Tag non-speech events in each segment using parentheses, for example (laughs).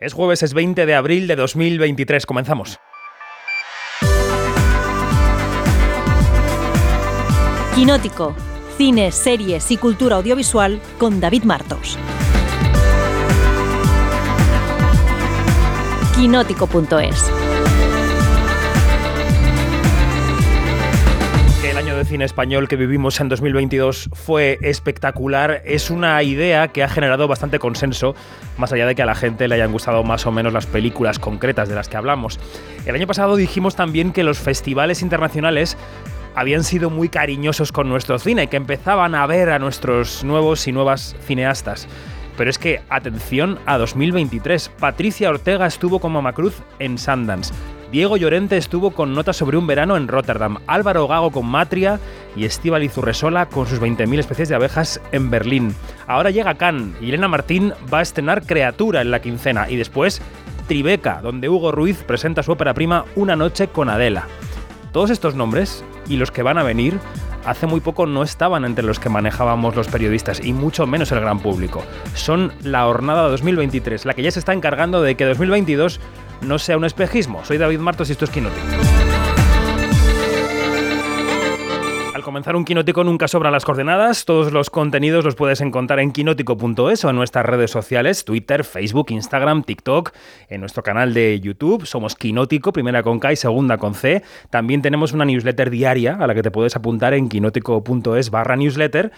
Es jueves, es 20 de abril de 2023. Comenzamos. Quinótico. Cine, series y cultura audiovisual con David Martos. Quinótico.es de cine español que vivimos en 2022 fue espectacular. Es una idea que ha generado bastante consenso, más allá de que a la gente le hayan gustado más o menos las películas concretas de las que hablamos. El año pasado dijimos también que los festivales internacionales habían sido muy cariñosos con nuestro cine, que empezaban a ver a nuestros nuevos y nuevas cineastas. Pero es que, atención a 2023, Patricia Ortega estuvo con Mamacruz en Sundance. Diego Llorente estuvo con Notas sobre un verano en Rotterdam, Álvaro Gago con Matria y Estíbal Izurresola con sus 20.000 especies de abejas en Berlín. Ahora llega Cannes y Elena Martín va a estrenar Creatura en la quincena y después Tribeca, donde Hugo Ruiz presenta su ópera prima Una noche con Adela. Todos estos nombres y los que van a venir hace muy poco no estaban entre los que manejábamos los periodistas y mucho menos el gran público. Son la jornada 2023, la que ya se está encargando de que 2022 no sea un espejismo. Soy David Martos y esto es Quinótico. Al comenzar un quinótico nunca sobran las coordenadas. Todos los contenidos los puedes encontrar en quinótico.es o en nuestras redes sociales, Twitter, Facebook, Instagram, TikTok, en nuestro canal de YouTube. Somos Quinótico, primera con K y segunda con C. También tenemos una newsletter diaria a la que te puedes apuntar en quinótico.es barra newsletter.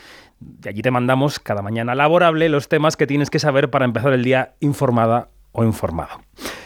Y allí te mandamos cada mañana laborable los temas que tienes que saber para empezar el día informada o informado.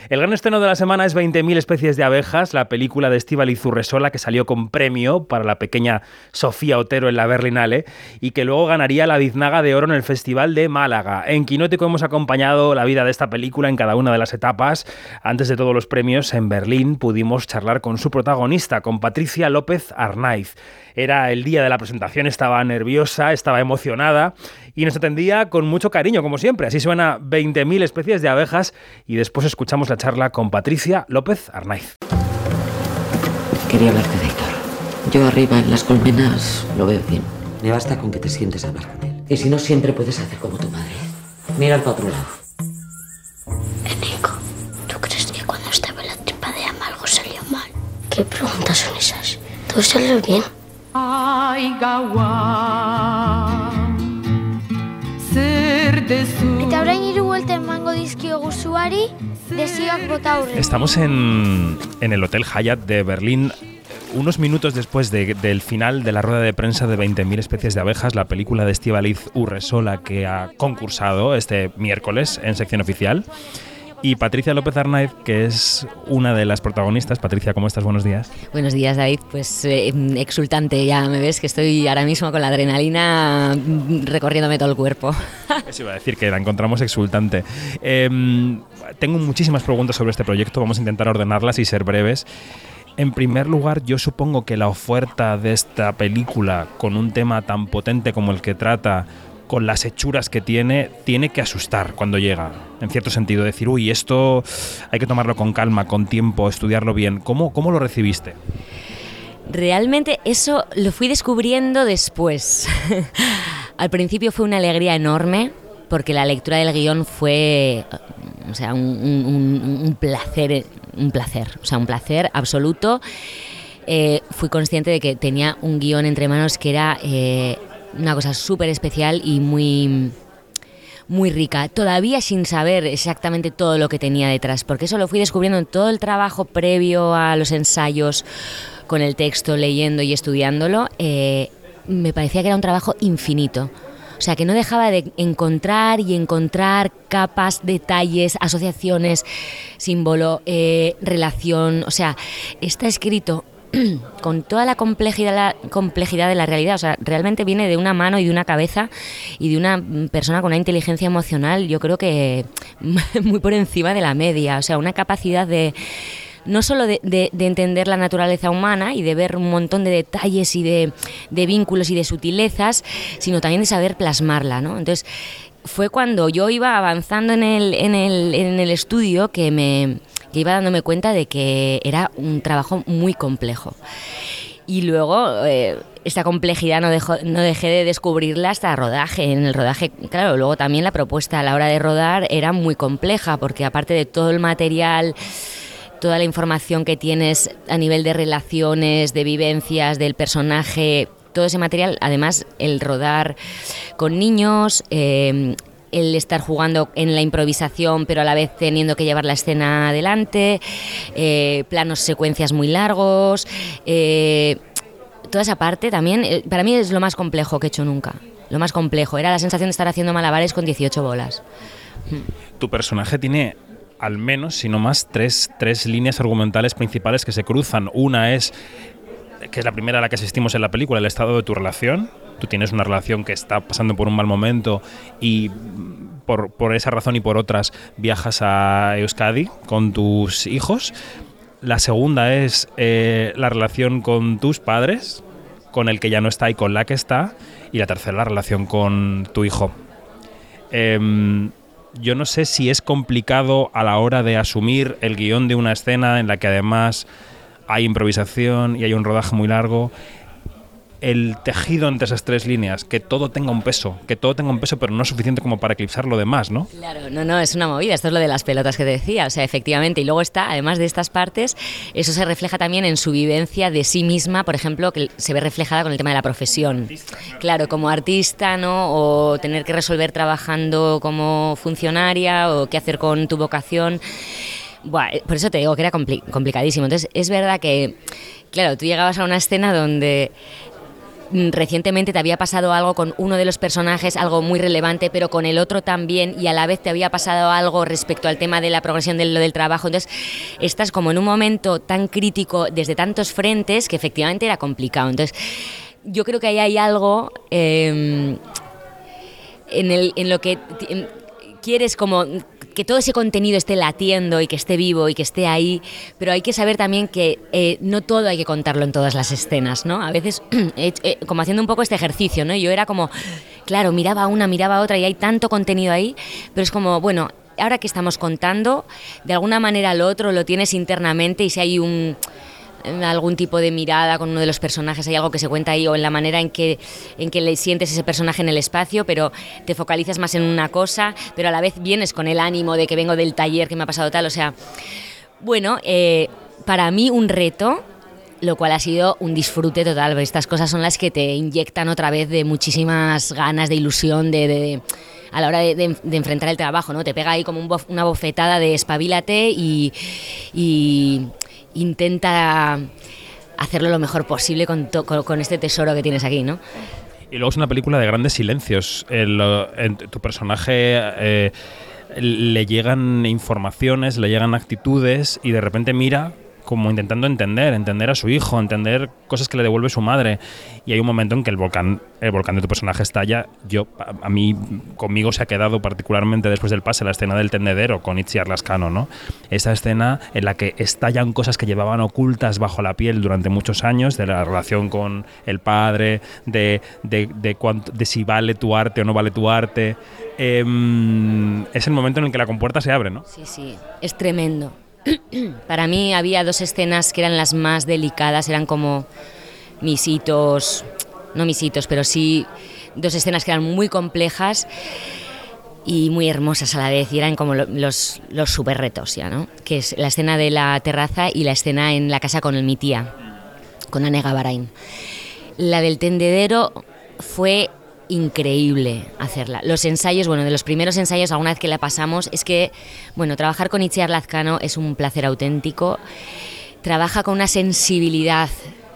El gran estreno de la semana es 20.000 especies de abejas, la película de Estíbaliz Urresola que salió con premio para la pequeña Sofía Otero en la Berlinale y que luego ganaría la Biznaga de Oro en el Festival de Málaga. En Quinótico hemos acompañado la vida de esta película en cada una de las etapas. Antes de todos los premios, en Berlín pudimos charlar con su protagonista, con Patricia López Arnaiz. Era el día de la presentación, estaba nerviosa, estaba emocionada y nos atendía con mucho cariño, como siempre. Así suena 20.000 especies de abejas y después escuchamos la charla con Patricia López Arnaiz. Quería hablarte de Héctor. Yo arriba en las colmenas lo veo bien. Me basta con que te sientes a hablar con él. Y si no, siempre puedes hacer como tu madre. Mira al otro lado. Enrico, ¿tú crees que cuando estaba en la tripa de ama algo salió mal? ¿Qué preguntas son esas? Todo salió bien. Eta orain hiru buelta emango dizkio Estamos en, en el Hotel Hyatt de Berlín unos minutos después de- del final de la rueda de prensa de 20.000 especies de abejas, la película de Estíbaliz Urresola que ha concursado este miércoles en sección oficial. Y Patricia López Arnaiz, que es una de las protagonistas. Patricia, ¿cómo estás? Buenos días. Buenos días, David. Pues eh, exultante, ya me ves que estoy ahora mismo con la adrenalina mm, recorriéndome todo el cuerpo. (laughs) Eso iba a decir que la encontramos exultante. Em, tengo muchísimas preguntas sobre este proyecto, vamos a intentar ordenarlas y ser breves. En primer lugar, yo supongo que la oferta de esta película, con un tema tan potente como el que trata, con las hechuras que tiene, tiene que asustar cuando llega. En cierto sentido, decir, uy, esto hay que tomarlo con calma, con tiempo, estudiarlo bien. ¿Cómo, cómo lo recibiste? Realmente eso lo fui descubriendo después. (laughs) Al principio fue una alegría enorme porque la lectura del guion fue, o sea, un, placer, un placer, o sea, un placer absoluto. Eh, fui consciente de que tenía un guion entre manos que era eh, una cosa súper especial y muy muy rica, todavía sin saber exactamente todo lo que tenía detrás, porque eso lo fui descubriendo en todo el trabajo previo a los ensayos, con el texto, leyendo y estudiándolo, eh, me parecía que era un trabajo infinito. O sea, que no dejaba de encontrar y encontrar capas, detalles, asociaciones, símbolo, eh, relación. O sea, está escrito (clears throat) con toda la complejidad, la complejidad de la realidad. O sea, realmente viene de una mano y de una cabeza y de una persona con una inteligencia emocional, yo creo que (laughs) muy por encima de la media. O sea, una capacidad de no solo de entender la naturaleza humana y de ver un montón de detalles y de, de vínculos y de sutilezas, sino también de saber plasmarla, ¿no? Entonces, fue cuando yo iba avanzando en el, en el, en el estudio que me que iba dándome cuenta de que era un trabajo muy complejo. Y luego, eh, esta complejidad no, no dejé de descubrirla hasta rodaje. En el rodaje, claro, luego también la propuesta a la hora de rodar era muy compleja, porque aparte de todo el material toda la información que tienes a nivel de relaciones, de vivencias, del personaje, todo ese material, además el rodar con niños, eh, el estar jugando en la improvisación, pero a la vez teniendo que llevar la escena adelante, eh, planos, secuencias muy largos. Eh, toda esa parte también, eh, para mí es lo más complejo que he hecho nunca. Lo más complejo. Era la sensación de estar haciendo malabares con 18 bolas. Tu personaje tiene al menos, si no más, tres, tres líneas argumentales principales que se cruzan. Una es, que es la primera a la que asistimos en la película, el estado de tu relación tú tienes una relación que está pasando por un mal momento y por, por esa razón y por otras viajas a Euskadi con tus hijos. La segunda es eh, la relación con tus padres, con el que ya no está y con la que está. Y la tercera, la relación con tu hijo. Em, yo no sé si es complicado a la hora de asumir el guion de una escena en la que además hay improvisación y hay un rodaje muy largo el tejido entre esas tres líneas, que todo tenga un peso, que todo tenga un peso, pero no suficiente como para eclipsar lo demás, ¿no? Claro, no, no, es una movida, esto es lo de las pelotas que te decía, o sea, efectivamente, y luego está, además de estas partes, eso se refleja también en su vivencia de sí misma, por ejemplo, que se ve reflejada con el tema de la profesión. Claro, como artista, ¿no? O tener que resolver trabajando como funcionaria, o qué hacer con tu vocación. Buah, por eso te digo que era complicadísimo. Entonces, es verdad que, claro, tú llegabas a una escena donde recientemente te había pasado algo con uno de los personajes, algo muy relevante, pero con el otro también, y a la vez te había pasado algo respecto al tema de la progresión de lo del trabajo. Entonces, estás como en un momento tan crítico desde tantos frentes que efectivamente era complicado. Entonces, yo creo que ahí hay algo em, en, el, en lo que quieres como que todo ese contenido esté latiendo y que esté vivo y que esté ahí, pero hay que saber también que eh, no todo hay que contarlo en todas las escenas, ¿no? A veces, (clears throat) eh, como haciendo un poco este ejercicio, ¿no? Yo era como, claro, miraba una, miraba otra y hay tanto contenido ahí, pero es como, bueno, ahora que estamos contando, de alguna manera lo otro lo tienes internamente y si hay un algún tipo de mirada con uno de los personajes, hay algo que se cuenta ahí o en la manera en que, en que le sientes ese personaje en el espacio, pero te focalizas más en una cosa, pero a la vez vienes con el ánimo de que vengo del taller que me ha pasado tal, o sea, bueno, eh, para mí un reto lo cual ha sido un disfrute total. Estas cosas son las que te inyectan otra vez de muchísimas ganas, de ilusión, de, a la hora de, enfrentar el trabajo, ¿no? Te pega ahí como una bofetada de espabilate y, intenta hacerlo lo mejor posible con, con, este tesoro que tienes aquí, ¿no? Y luego es una película de grandes silencios. en tu personaje eh, le llegan informaciones, le llegan actitudes y de repente mira como intentando entender, entender a su hijo, entender cosas que le devuelve su madre. Y hay un momento en que el volcán, el volcán de tu personaje estalla. Yo, a, mí, conmigo se ha quedado particularmente después del pase la escena del tendedero con Itziar Lascano, ¿no? Esa escena en la que estallan cosas que llevaban ocultas bajo la piel durante muchos años, de la relación con el padre, de, de, de, de si vale tu arte o no vale tu arte. Em, es el momento en el que la compuerta se abre, ¿no? Sí, sí, es tremendo. (clears throat) para mí había dos escenas que eran las más delicadas, eran como mis hitos, no mis hitos, pero sí dos escenas que eran muy complejas y muy hermosas a la vez, y eran como los, los super retos ya, ¿no? Que es la escena de la terraza y la escena en la casa con mi tía, con Anega Barain. La del tendedero fue increíble hacerla. Los ensayos, bueno, de los primeros ensayos, alguna vez que la pasamos, es que, bueno, trabajar con Itziar Lazcano es un placer auténtico. Trabaja con una sensibilidad,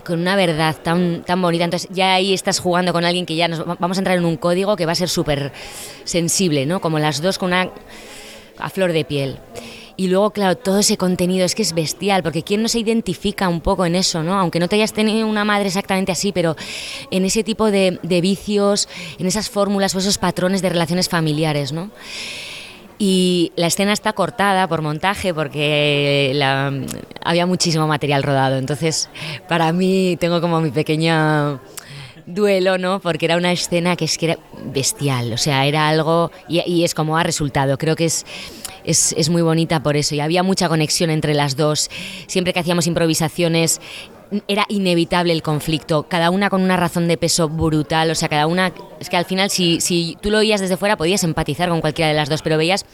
con una verdad tan, tan bonita. Entonces, ya ahí estás jugando con alguien que ya nos vamos a entrar en un código que va a ser súper sensible, ¿no? Como las dos con una a flor de piel. Y luego, claro, todo ese contenido es que es bestial, porque ¿quién no se identifica un poco en eso, no? Aunque no te hayas tenido una madre exactamente así, pero en ese tipo de, vicios, en esas fórmulas o esos patrones de relaciones familiares, ¿no? Y la escena está cortada por montaje porque había muchísimo material rodado. Entonces, para mí tengo como mi pequeña duelo, ¿no? Porque era una escena que es que era bestial, o sea, era algo, y, es como ha resultado, creo que es, es, es, muy bonita por eso, y había mucha conexión entre las dos, siempre que hacíamos improvisaciones era inevitable el conflicto, cada una con una razón de peso brutal, o sea, cada una, es que al final si, si tú lo oías desde fuera podías empatizar con cualquiera de las dos, pero veías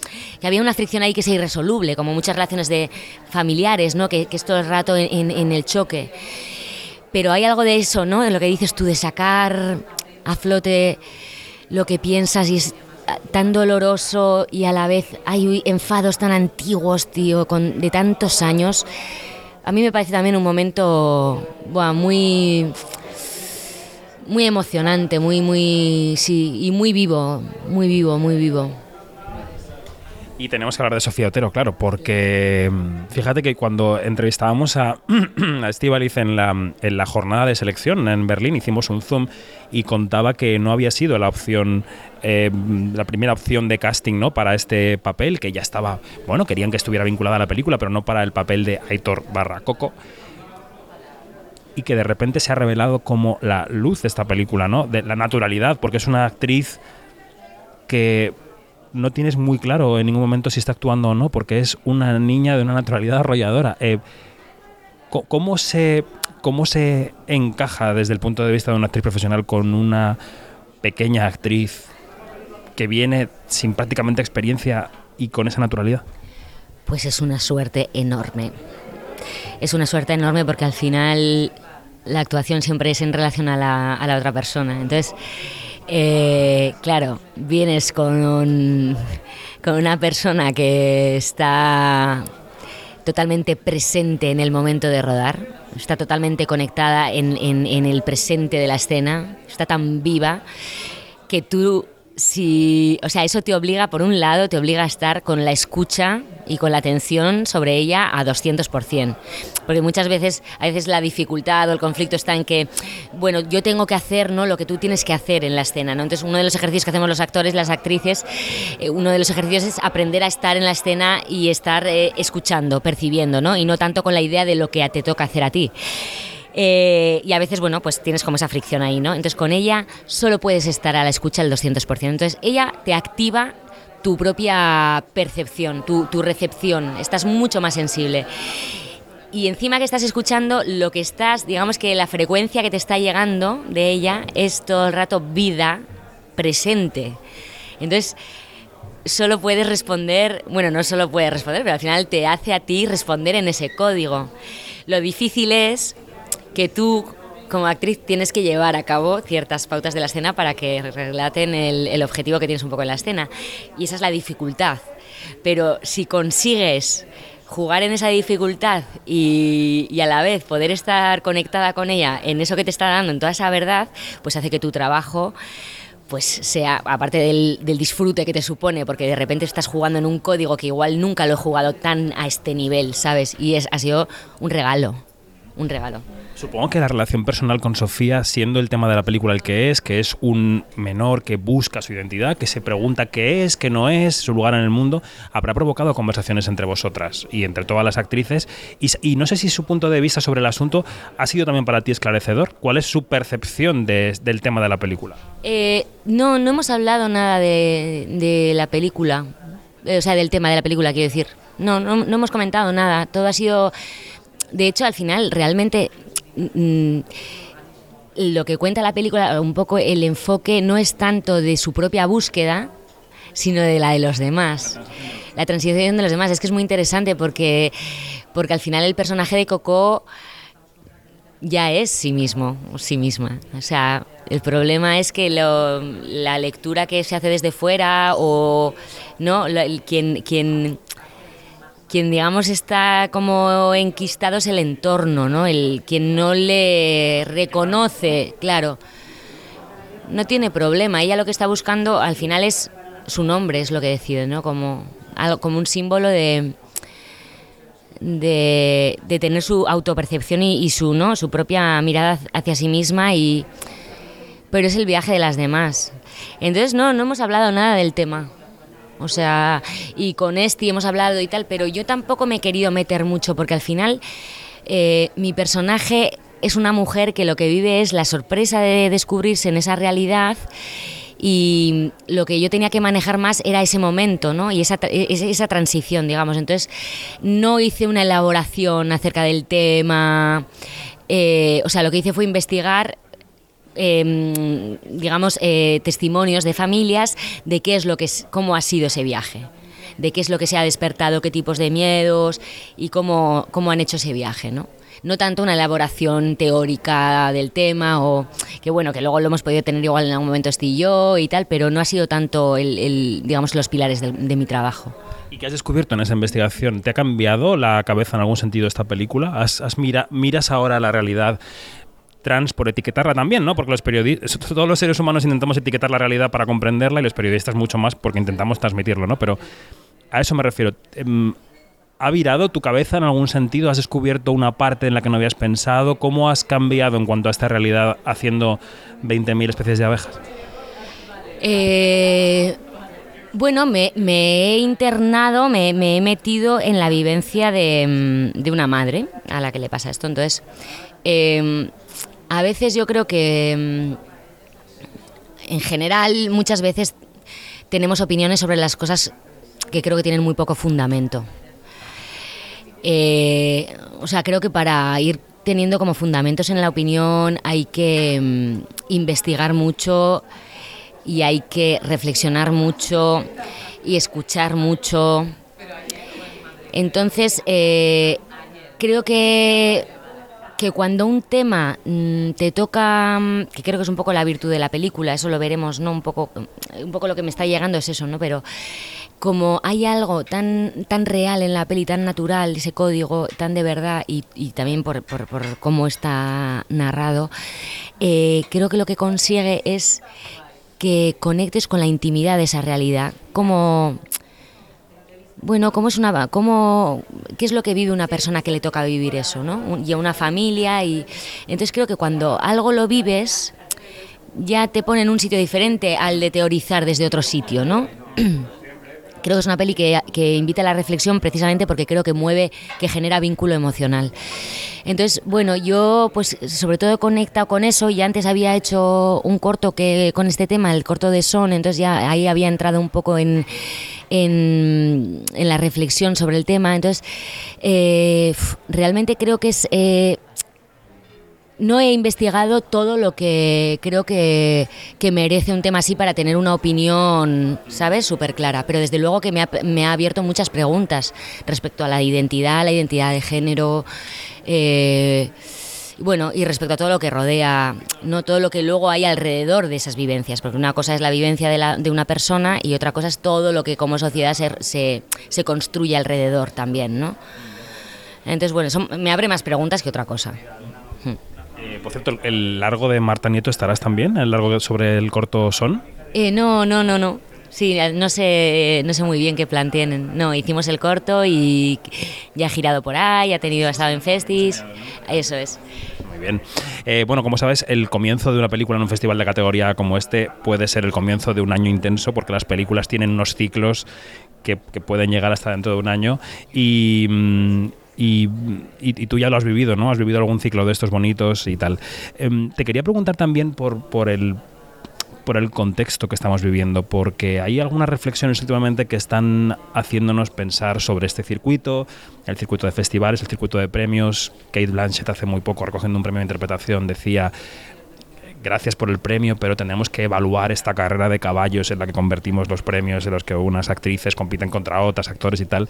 que había una fricción ahí que es irresoluble, como muchas relaciones de familiares, ¿no? que, que es todo el rato en, en el choque. Pero hay algo de eso, ¿no? De lo que dices tú, de sacar a flote lo que piensas y es tan doloroso y a la vez hay enfados tan antiguos, tío, con, de tantos años a mí me parece también un momento muy muy emocionante, muy muy sí, y muy vivo, muy vivo, muy vivo. Y tenemos que hablar de Sofía Otero, claro, porque mm, fíjate que cuando entrevistábamos a, (clears throat) a en la, en la jornada de selección en Berlín, hicimos un Zoom y contaba que no había sido la opción, eh, la primera opción de casting ¿no? para este papel, que ya estaba, bueno, querían que estuviera vinculada a la película, pero no para el papel de Aitor barra Coco y que de repente se ha revelado como la luz de esta película, ¿no? De la naturalidad, porque es una actriz que no tienes muy claro en ningún momento si está actuando o no, porque es una niña de una naturalidad arrolladora. Eh, ¿cómo, se, ¿Cómo se encaja desde el punto de vista de una actriz profesional con una pequeña actriz que viene sin prácticamente experiencia y con esa naturalidad? Pues es una suerte enorme. Es una suerte enorme porque al final la actuación siempre es en relación a la, a la otra persona. Entonces, eh, claro, vienes con, con una persona que está totalmente presente en el momento de rodar, está totalmente conectada en, en el presente de la escena, está tan viva que tú si, o sea, eso te obliga, por un lado, te obliga a estar con la escucha y con la atención sobre ella a 200%. Porque muchas veces, a veces la dificultad o el conflicto está en que, bueno, yo tengo que hacer ¿no? lo que tú tienes que hacer en la escena. ¿no? Entonces, uno de los ejercicios que hacemos los actores, las actrices, eh, uno de los ejercicios es aprender a estar en la escena y estar eh, escuchando, percibiendo, ¿no? y no tanto con la idea de lo que te toca hacer a ti. Eh, y a veces, bueno, pues tienes como esa fricción ahí, ¿no? Entonces con ella solo puedes estar a la escucha el 200%. Entonces ella te activa tu propia percepción, tu, tu recepción, estás mucho más sensible y encima que estás escuchando lo que estás, digamos que la frecuencia que te está llegando de ella es todo el rato vida presente. Entonces, solo puedes responder, bueno, no solo puedes responder, pero al final te hace a ti responder en ese código. Lo difícil es que tú como actriz tienes que llevar a cabo ciertas pautas de la escena para que relaten el, objetivo que tienes un poco en la escena. Y esa es la dificultad. Pero si consigues jugar en esa dificultad y, a la vez poder estar conectada con ella en eso que te está dando, en toda esa verdad, pues hace que tu trabajo pues sea, aparte del, del, disfrute que te supone, porque de repente estás jugando en un código que igual nunca lo he jugado tan a este nivel, ¿sabes? Y es, ha sido un regalo, un regalo. Supongo que la relación personal con Sofía, siendo el tema de la película el que es, que es un menor que busca su identidad, que se pregunta qué es, qué no es, su lugar en el mundo, habrá provocado conversaciones entre vosotras y entre todas las actrices. Y, no sé si su punto de vista sobre el asunto ha sido también para ti esclarecedor. ¿Cuál es su percepción del tema de la película? Eh, no, no hemos hablado nada de, la película, o sea, del tema de la película, quiero decir. No, no, no hemos comentado nada. Todo ha sido. De hecho, al final, realmente Mm, lo que cuenta la película, un poco el enfoque no es tanto de su propia búsqueda, sino de la de los demás. La transición de los demás. Es que es muy interesante porque, porque al final el personaje de Coco ya es sí mismo, sí misma. O sea, el problema es que la lectura que se hace desde fuera o no, quien, quien quien digamos está como enquistado es el entorno, ¿no? El quien no le reconoce, claro, no tiene problema. Ella lo que está buscando al final es su nombre, es lo que decide, ¿no? Como, como un símbolo de, de, tener su autopercepción y, y, su, ¿no? su propia mirada hacia sí misma y pero es el viaje de las demás. Entonces no, no hemos hablado nada del tema. O sea, y con este hemos hablado y tal, pero yo tampoco me he querido meter mucho porque al final eh, mi personaje es una mujer que lo que vive es la sorpresa de descubrirse en esa realidad y lo que yo tenía que manejar más era ese momento, ¿no? Y esa, esa transición, digamos. Entonces, no hice una elaboración acerca del tema. eh, o sea, lo que hice fue investigar em, digamos, eh, testimonios de familias de qué es lo que es, cómo ha sido ese viaje, de qué es lo que se ha despertado, qué tipos de miedos y cómo, cómo han hecho ese viaje, ¿no? No tanto una elaboración teórica del tema o que bueno, que luego lo hemos podido tener igual en algún momento Esti y yo tal, pero no ha sido tanto el, digamos, los pilares de, de mi trabajo. ¿Y qué has descubierto en esa investigación? ¿Te ha cambiado la cabeza en algún sentido esta película? ¿Has, has mira, ¿Miras ahora la realidad trans por etiquetarla también, ¿no? Porque los periodistas, todos los seres humanos intentamos etiquetar la realidad para comprenderla y los periodistas mucho más porque intentamos transmitirlo, ¿no? Pero a eso me refiero. Em, ¿Ha virado tu cabeza en algún sentido? ¿Has descubierto una parte en la que no habías pensado? ¿Cómo has cambiado en cuanto a esta realidad haciendo 20.000 especies de abejas? Eh, bueno, me, he internado, me, he metido en la vivencia de, mm, de, una madre a la que le pasa esto. Entonces, em, a veces yo creo que, mm, en general, muchas veces tenemos opiniones sobre las cosas que creo que tienen muy poco fundamento. Eh, o sea, creo que para ir teniendo como fundamentos en la opinión hay que mm, investigar mucho y hay que reflexionar mucho y escuchar mucho. Entonces, eh, creo que, que cuando un tema mm, te toca, mm, que creo que es un poco la virtud de la película, eso lo veremos, ¿no? Un poco, un poco lo que me está llegando es eso, ¿no? Pero como hay algo tan, tan real en la peli, tan natural, ese código tan de verdad y, también por, por, cómo está narrado, eh, creo que lo que consigue es que conectes con la intimidad de esa realidad, como bueno, cómo es una cómo qué es lo que vive una persona que le toca vivir eso, ¿no? Y a una familia y entonces creo que cuando algo lo vives ya te pone en un sitio diferente al de teorizar desde otro sitio, ¿no? (clears throat) creo que es una peli que, que, invita a la reflexión precisamente porque creo que mueve, que genera vínculo emocional. Entonces, bueno, yo pues sobre todo he conectado con eso y antes había hecho un corto que con este tema, el corto de Son, entonces ya ahí había entrado un poco en, en, la reflexión sobre el tema. Entonces, eh, realmente creo que es... Eh, no he investigado todo lo que creo que, merece un tema así para tener una opinión, ¿sabes?, súper clara. Pero desde luego que me ha, me ha, abierto muchas preguntas respecto a la identidad, la identidad de género. Eh, bueno, y respecto a todo lo que rodea, no todo lo que luego hay alrededor de esas vivencias, porque una cosa es la vivencia de, la, de una persona y otra cosa es todo lo que como sociedad se, se, se construye alrededor también, ¿no? Entonces, bueno, me abre más preguntas que otra cosa. Eh, por cierto, ¿el largo de Marta Nieto estarás también? ¿El largo sobre el corto son? Eh, no, no, no, no. Sí, no sé, no sé muy bien qué plan tienen. No, hicimos el corto y ya ha girado por ahí, ha tenido, ha estado en festis. Eso es. Muy bien. Eh, bueno, como sabes, el comienzo de una película en un festival de categoría como este puede ser el comienzo de un año intenso porque las películas tienen unos ciclos que, que pueden llegar hasta dentro de un año y... Mm, y, tú ya lo has vivido, ¿no? Has vivido algún ciclo de estos bonitos y tal. Em, te quería preguntar también por, por el por el contexto que estamos viviendo, porque hay algunas reflexiones últimamente que están haciéndonos pensar sobre este circuito, el circuito de festivales, el circuito de premios. Kate Blanchett hace muy poco, recogiendo un premio de interpretación, decía gracias por el premio, pero tenemos que evaluar esta carrera de caballos en la que convertimos los premios, en los que unas actrices compiten contra otras, actores y tal.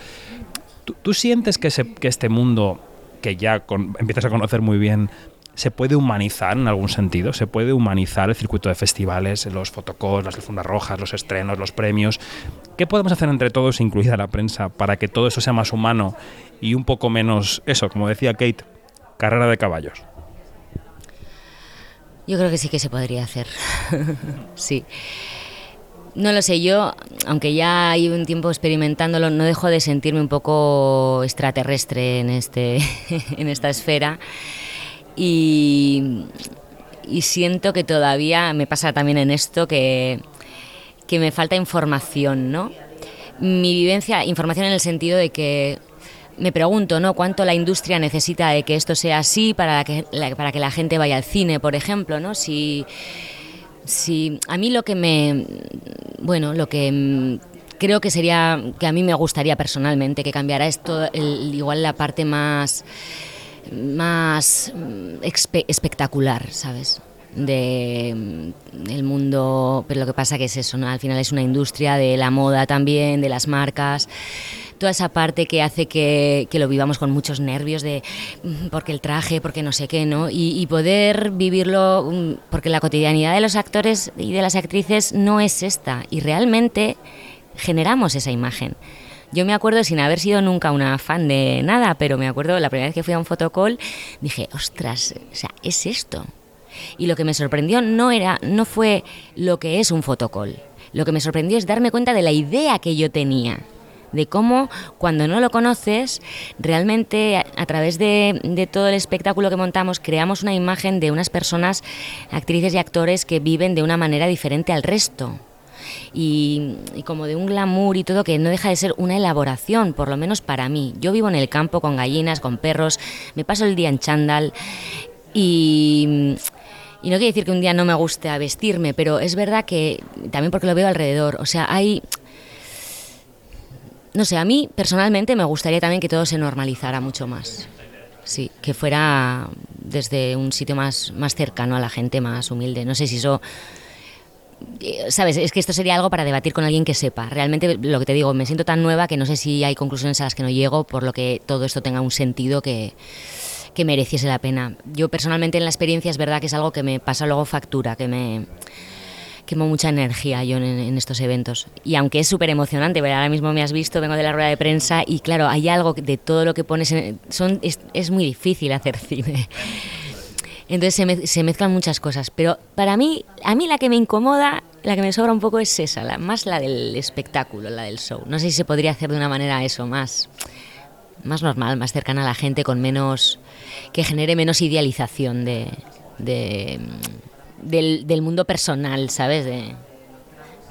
¿Tú, sientes que, este mundo, que ya empiezas a conocer muy bien, se puede humanizar en algún sentido? ¿Se puede humanizar el circuito de festivales, los fotocalls, las alfombras rojas, los estrenos, los premios? ¿Qué podemos hacer entre todos, incluida la prensa, para que todo eso sea más humano y un poco menos, eso, como decía Kate, carrera de caballos? Yo creo que sí que se podría hacer. (laughs) sí. No lo sé, yo, aunque ya llevo un tiempo experimentándolo, no dejo de sentirme un poco extraterrestre en, este, (laughs) en esta esfera. Y, siento que todavía me pasa también en esto que, que me falta información, ¿no? Mi vivencia, información en el sentido de que me pregunto, ¿no? ¿Cuánto la industria necesita de que esto sea así para que, para que la gente vaya al cine, por ejemplo, ¿no? Si Sí, a mí lo que me. Bueno, lo que creo que sería. que a mí me gustaría personalmente que cambiara esto, igual la parte más. más mm, espectacular, ¿sabes? De, mm, del mundo, pero lo que pasa que es eso, ¿no? Al final es una industria de la moda también, de las marcas, toda esa parte que hace que, lo vivamos con muchos nervios de mm, porque el traje, porque no sé qué, ¿no? Y, y poder vivirlo, mm, porque la cotidianidad de los actores y de las actrices no es esta, y realmente generamos esa imagen. Yo me acuerdo, sin haber sido nunca una fan de nada, pero me acuerdo la primera vez que fui a un fotocall, dije, ostras, o sea, es esto. Y lo que me sorprendió no, era, no fue lo que es un fotocall. Lo que me sorprendió es darme cuenta de la idea que yo tenía. De cómo cuando no lo conoces, realmente a, a través de, de todo el espectáculo que montamos, creamos una imagen de unas personas, actrices y actores que viven de una manera diferente al resto y, y como de un glamour y todo que no deja de ser una elaboración, por lo menos para mí. Yo vivo en el campo con gallinas, con perros, me paso el día en chándal y, y no quiere decir que un día no me guste a vestirme, pero es verdad que también porque lo veo alrededor, o sea, hay... No sé, a mí personalmente me gustaría también que todo se normalizara mucho más. Sí, que fuera desde un sitio más, más cercano a la gente, más humilde. No sé si eso eh, sabes, es que esto sería algo para debatir con alguien que sepa. Realmente lo que te digo, me siento tan nueva que no sé si hay conclusiones a las que no llego, por lo que todo esto tenga un sentido que, que mereciese la pena. Yo personalmente en la experiencia es verdad que es algo que me pasa luego factura, que me quemo mucha energía yo en, en estos eventos. Y aunque es súper emocionante, pero ahora mismo me has visto, vengo de la rueda de prensa y claro, hay algo de todo lo que pones, en, son, es, es muy difícil hacer cine. Entonces se, se, mezclan muchas cosas, pero para mí, a mí la que me incomoda, la que me sobra un poco es esa, la, más la del espectáculo, la del show. No sé si se podría hacer de una manera eso, más, más normal, más cercana a la gente, con menos, que genere menos idealización de, de del, del, mundo personal, ¿sabes? De,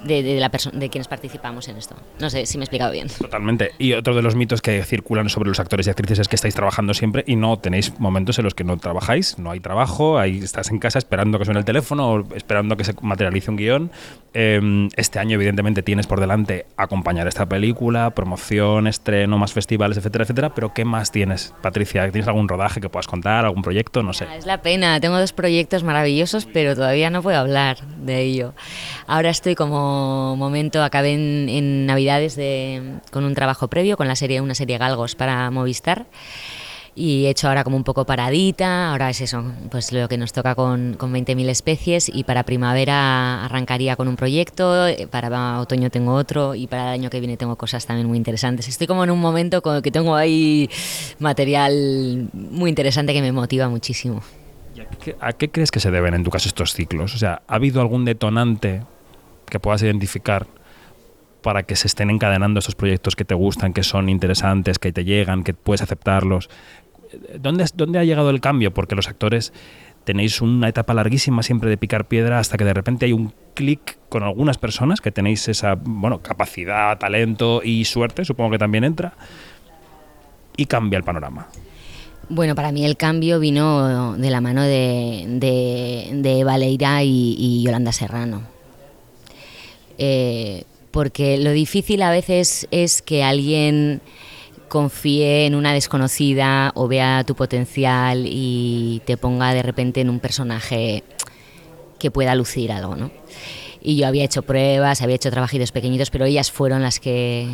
de, de, la de quienes participamos en esto. No sé si me he explicado bien. Totalmente. Y otro de los mitos que circulan sobre los actores y actrices es que estáis trabajando siempre y no tenéis momentos en los que no trabajáis, no hay trabajo, ahí estás en casa esperando que suene el teléfono o esperando que se materialice un guion. Eh, este año, evidentemente, tienes por delante acompañar esta película, promoción, estreno, más festivales, etcétera, etcétera. Pero ¿qué más tienes, Patricia? ¿Tienes algún rodaje que puedas contar, algún proyecto? No sé. Ah, es la pena. Tengo dos proyectos maravillosos, pero todavía no puedo hablar de ello. Ahora estoy como momento acabé en, Navidades de, con un trabajo previo, con la serie, una serie Galgos para Movistar. Y he hecho ahora como un poco paradita, ahora es eso, pues lo que nos toca con, con 20.000 especies y para primavera arrancaría con un proyecto, para otoño tengo otro y para el año que viene tengo cosas también muy interesantes. Estoy como en un momento con que tengo ahí material muy interesante que me motiva muchísimo. ¿Y a, qué, ¿A qué crees que se deben en tu caso estos ciclos? O sea, ¿ha habido algún detonante que puedas identificar para que se estén encadenando estos proyectos que te gustan, que son interesantes, que te llegan, que puedes aceptarlos. ¿Dónde, ¿Dónde ha llegado el cambio? Porque los actores tenéis una etapa larguísima siempre de picar piedra hasta que de repente hay un clic con algunas personas que tenéis esa bueno, capacidad, talento y suerte, supongo que también entra, y cambia el panorama. Bueno, para mí el cambio vino de la mano de, de, de y Yolanda Serrano eh, porque lo difícil a veces es que alguien confíe en una desconocida o vea tu potencial y te ponga de repente en un personaje que pueda lucir algo, ¿no? Y yo había hecho pruebas, había hecho trabajitos pequeñitos, pero ellas fueron las que,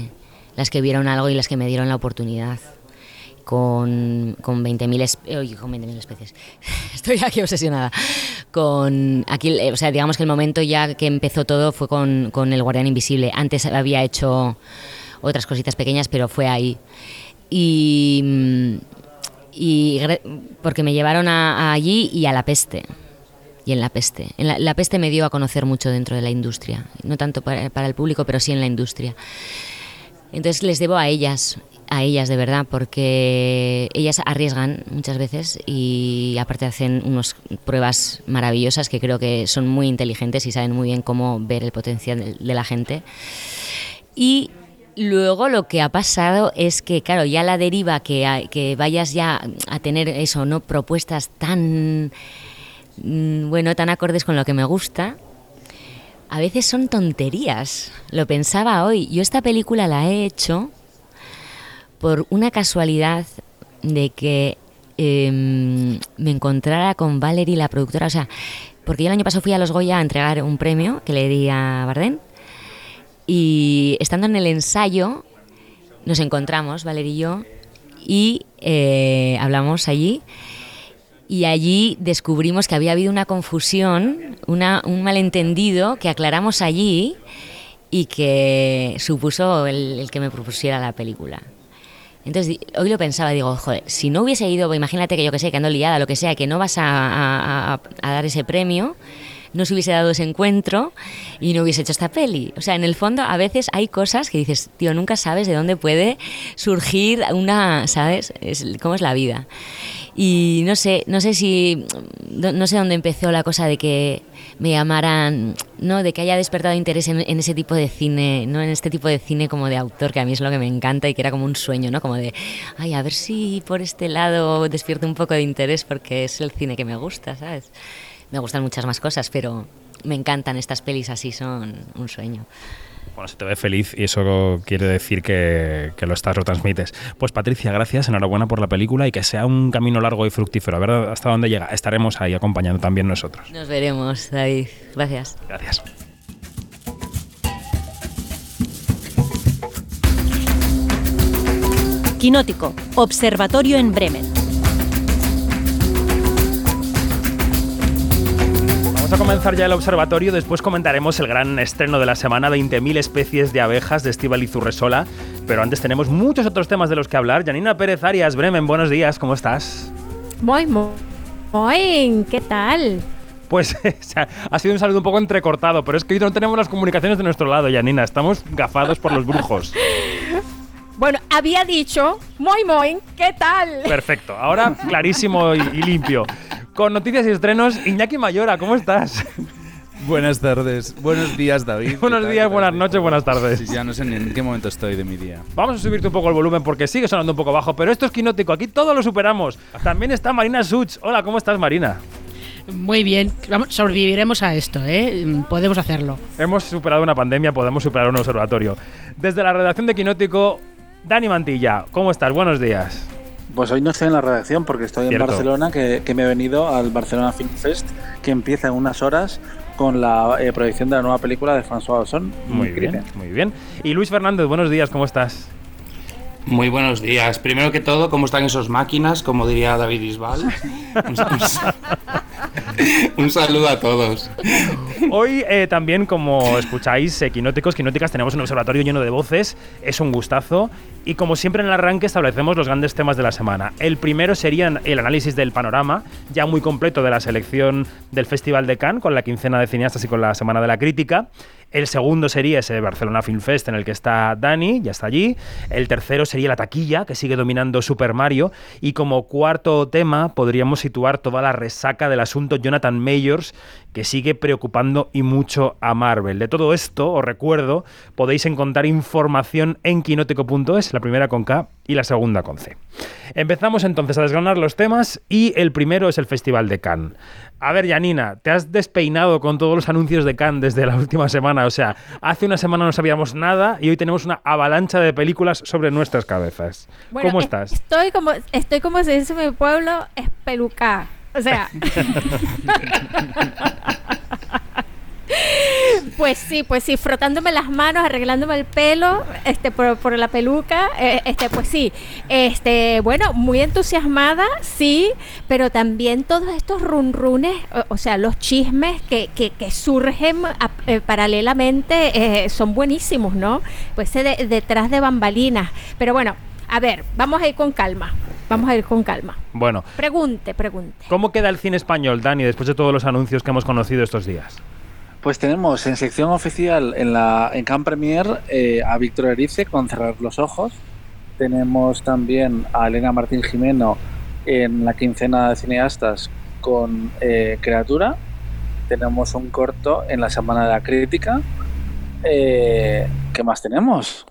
las que vieron algo y las que me dieron la oportunidad con, con 20.000 espe oye, con 20 especies. (laughs) Estoy aquí obsesionada. Con aquí, o sea, digamos que el momento ya que empezó todo fue con, con El Guardián Invisible. Antes había hecho otras cositas pequeñas, pero fue ahí. Y, y porque me llevaron a, allí y a La Peste. Y en La Peste. La, Peste me dio a conocer mucho dentro de la industria. No tanto para el público, pero sí en la industria. Entonces les debo a ellas a ellas de verdad, porque ellas arriesgan muchas veces y aparte hacen unas pruebas maravillosas que creo que son muy inteligentes y saben muy bien cómo ver el potencial de la gente. Y Luego lo que ha pasado es que, claro, ya la deriva que, que vayas ya a tener eso, ¿no? Propuestas tan, mm, bueno, tan acordes con lo que me gusta, a veces son tonterías. Lo pensaba hoy. Yo esta película la he hecho por una casualidad de que em, me encontrara con Valerie, la productora. O sea, porque yo el año pasado fui a Los Goya a entregar un premio que le di a Bardem. Y estando en el ensayo, nos encontramos, Valerie y yo, y eh, hablamos allí. Y allí descubrimos que había habido una confusión, una, un malentendido que aclaramos allí y que supuso el, el que me propusiera la película. Entonces hoy lo pensaba, digo, joder, si no hubiese ido, imagínate que yo que sé, que ando liada, lo que sea, que no vas a dar ese premio, no se hubiese dado ese encuentro y no hubiese hecho esta peli. O sea, en el fondo a veces hay cosas que dices, tío, nunca sabes de dónde puede surgir una, ¿sabes? Es, ¿Cómo es la vida? Y no sé, no sé si, no sé dónde empezó la cosa de que me llamaran, no, de que haya despertado interés en, en ese tipo de cine, no en este tipo de cine como de autor, que a mí es lo que me encanta y que era como un sueño, ¿no? Como de, ay, a ver si por este lado despierto un poco de interés porque es el cine que me gusta, ¿sabes? Me gustan muchas más cosas, pero me encantan estas pelis así, son un sueño. Bueno, se te ve feliz y eso quiere decir que, que lo estás, lo transmites. Pues Patricia, gracias, enhorabuena por la película y que sea un camino largo y fructífero. A ver hasta dónde llega. Estaremos ahí acompañando también nosotros. Nos veremos, David. Gracias. Gracias. Quinótico, Observatorio en Bremen. Vamos a comenzar ya el observatorio, después comentaremos el gran estreno de la semana, 20.000 especies de abejas de Estíbal Zurresola, pero antes tenemos muchos otros temas de los que hablar. Janina Pérez Arias, Bremen, buenos días, ¿cómo estás? Muy, muy, muy, ¿qué tal? Pues (laughs) ha sido un saludo un poco entrecortado, pero es que hoy no tenemos las comunicaciones de nuestro lado, Janina, estamos gafados por los brujos. (laughs) Bueno, había dicho, muy, muy, ¿qué tal? Perfecto, ahora clarísimo y, y limpio. Con noticias y estrenos, Iñaki Mayora, ¿cómo estás? Buenas tardes, buenos días David. (laughs) Buenos días, buenas noches, buenas tardes. Sí, ya no sé ni en qué momento estoy de mi día. Vamos a subirte un poco el volumen porque sigue sonando un poco bajo, pero esto es quinótico, aquí todo lo superamos. También está Marina Such. Hola, ¿cómo estás, Marina? Muy bien, Vamos, sobreviviremos a esto, ¿eh? Mm, Podemos hacerlo. Hemos superado una pandemia, podemos superar un observatorio. Desde la redacción de Quinótico, Dani Mantilla, ¿cómo estás? Buenos días. Pues hoy no estoy en la redacción porque estoy Cierto. en Barcelona, que, que me he venido al Barcelona Film Fest, que empieza en unas horas con la eh, proyección de la nueva película de François Ozon. Muy bien, muy bien. Y Luis Fernández, buenos días, ¿cómo estás? Muy buenos días. Primero que todo, ¿cómo están esos máquinas? Como diría David Isbal. (laughs) Un saludo a todos. Hoy eh, también, como escucháis, eh, quinóticos, quinóticas, tenemos un observatorio lleno de voces, es un gustazo. Y como siempre en el arranque establecemos los grandes temas de la semana. El primero sería el análisis del panorama, ya muy completo de la selección del Festival de Cannes, con la quincena de cineastas y con la Semana de la Crítica. El segundo sería ese Barcelona Film Fest en el que está Dani, ya está allí. El tercero sería la taquilla, que sigue dominando Super Mario. Y como cuarto tema podríamos situar toda la resaca del asunto Jonathan Mayors, que sigue preocupando y mucho a Marvel. De todo esto, os recuerdo, podéis encontrar información en quinótico.es, la primera con K y la segunda con C. Empezamos entonces a desgranar los temas y el primero es el Festival de Cannes. A ver, Janina, te has despeinado con todos los anuncios de Cannes desde la última semana. O sea, hace una semana no sabíamos nada y hoy tenemos una avalancha de películas sobre nuestras cabezas. Bueno, ¿Cómo es- estás? Estoy como, estoy como se dice en mi pueblo, espelucada. O sea. (laughs) (laughs) (laughs) Pues sí, pues sí, frotándome las manos, arreglándome el pelo, este, por, por la peluca, eh, este, pues sí, este, bueno, muy entusiasmada, sí, pero también todos estos runrunes, o, o sea, los chismes que, que, que surgen a- eh, paralelamente eh, son buenísimos, ¿no? Pues de- detrás de bambalinas, pero bueno, a ver, vamos a ir con calma, vamos a ir con calma. Bueno, Pregunte, pregunte. ¿cómo queda el cine español, Dani, después de todos los anuncios que hemos conocido estos días? Pues tenemos en sección oficial en la en Camp Premier eh, a Víctor Erice con Cerrar los Ojos. Tenemos también a Elena Martín Jimeno en la quincena de cineastas con eh, Criatura. Tenemos un corto en la Semana de la Crítica. Eh, ¿Qué más tenemos?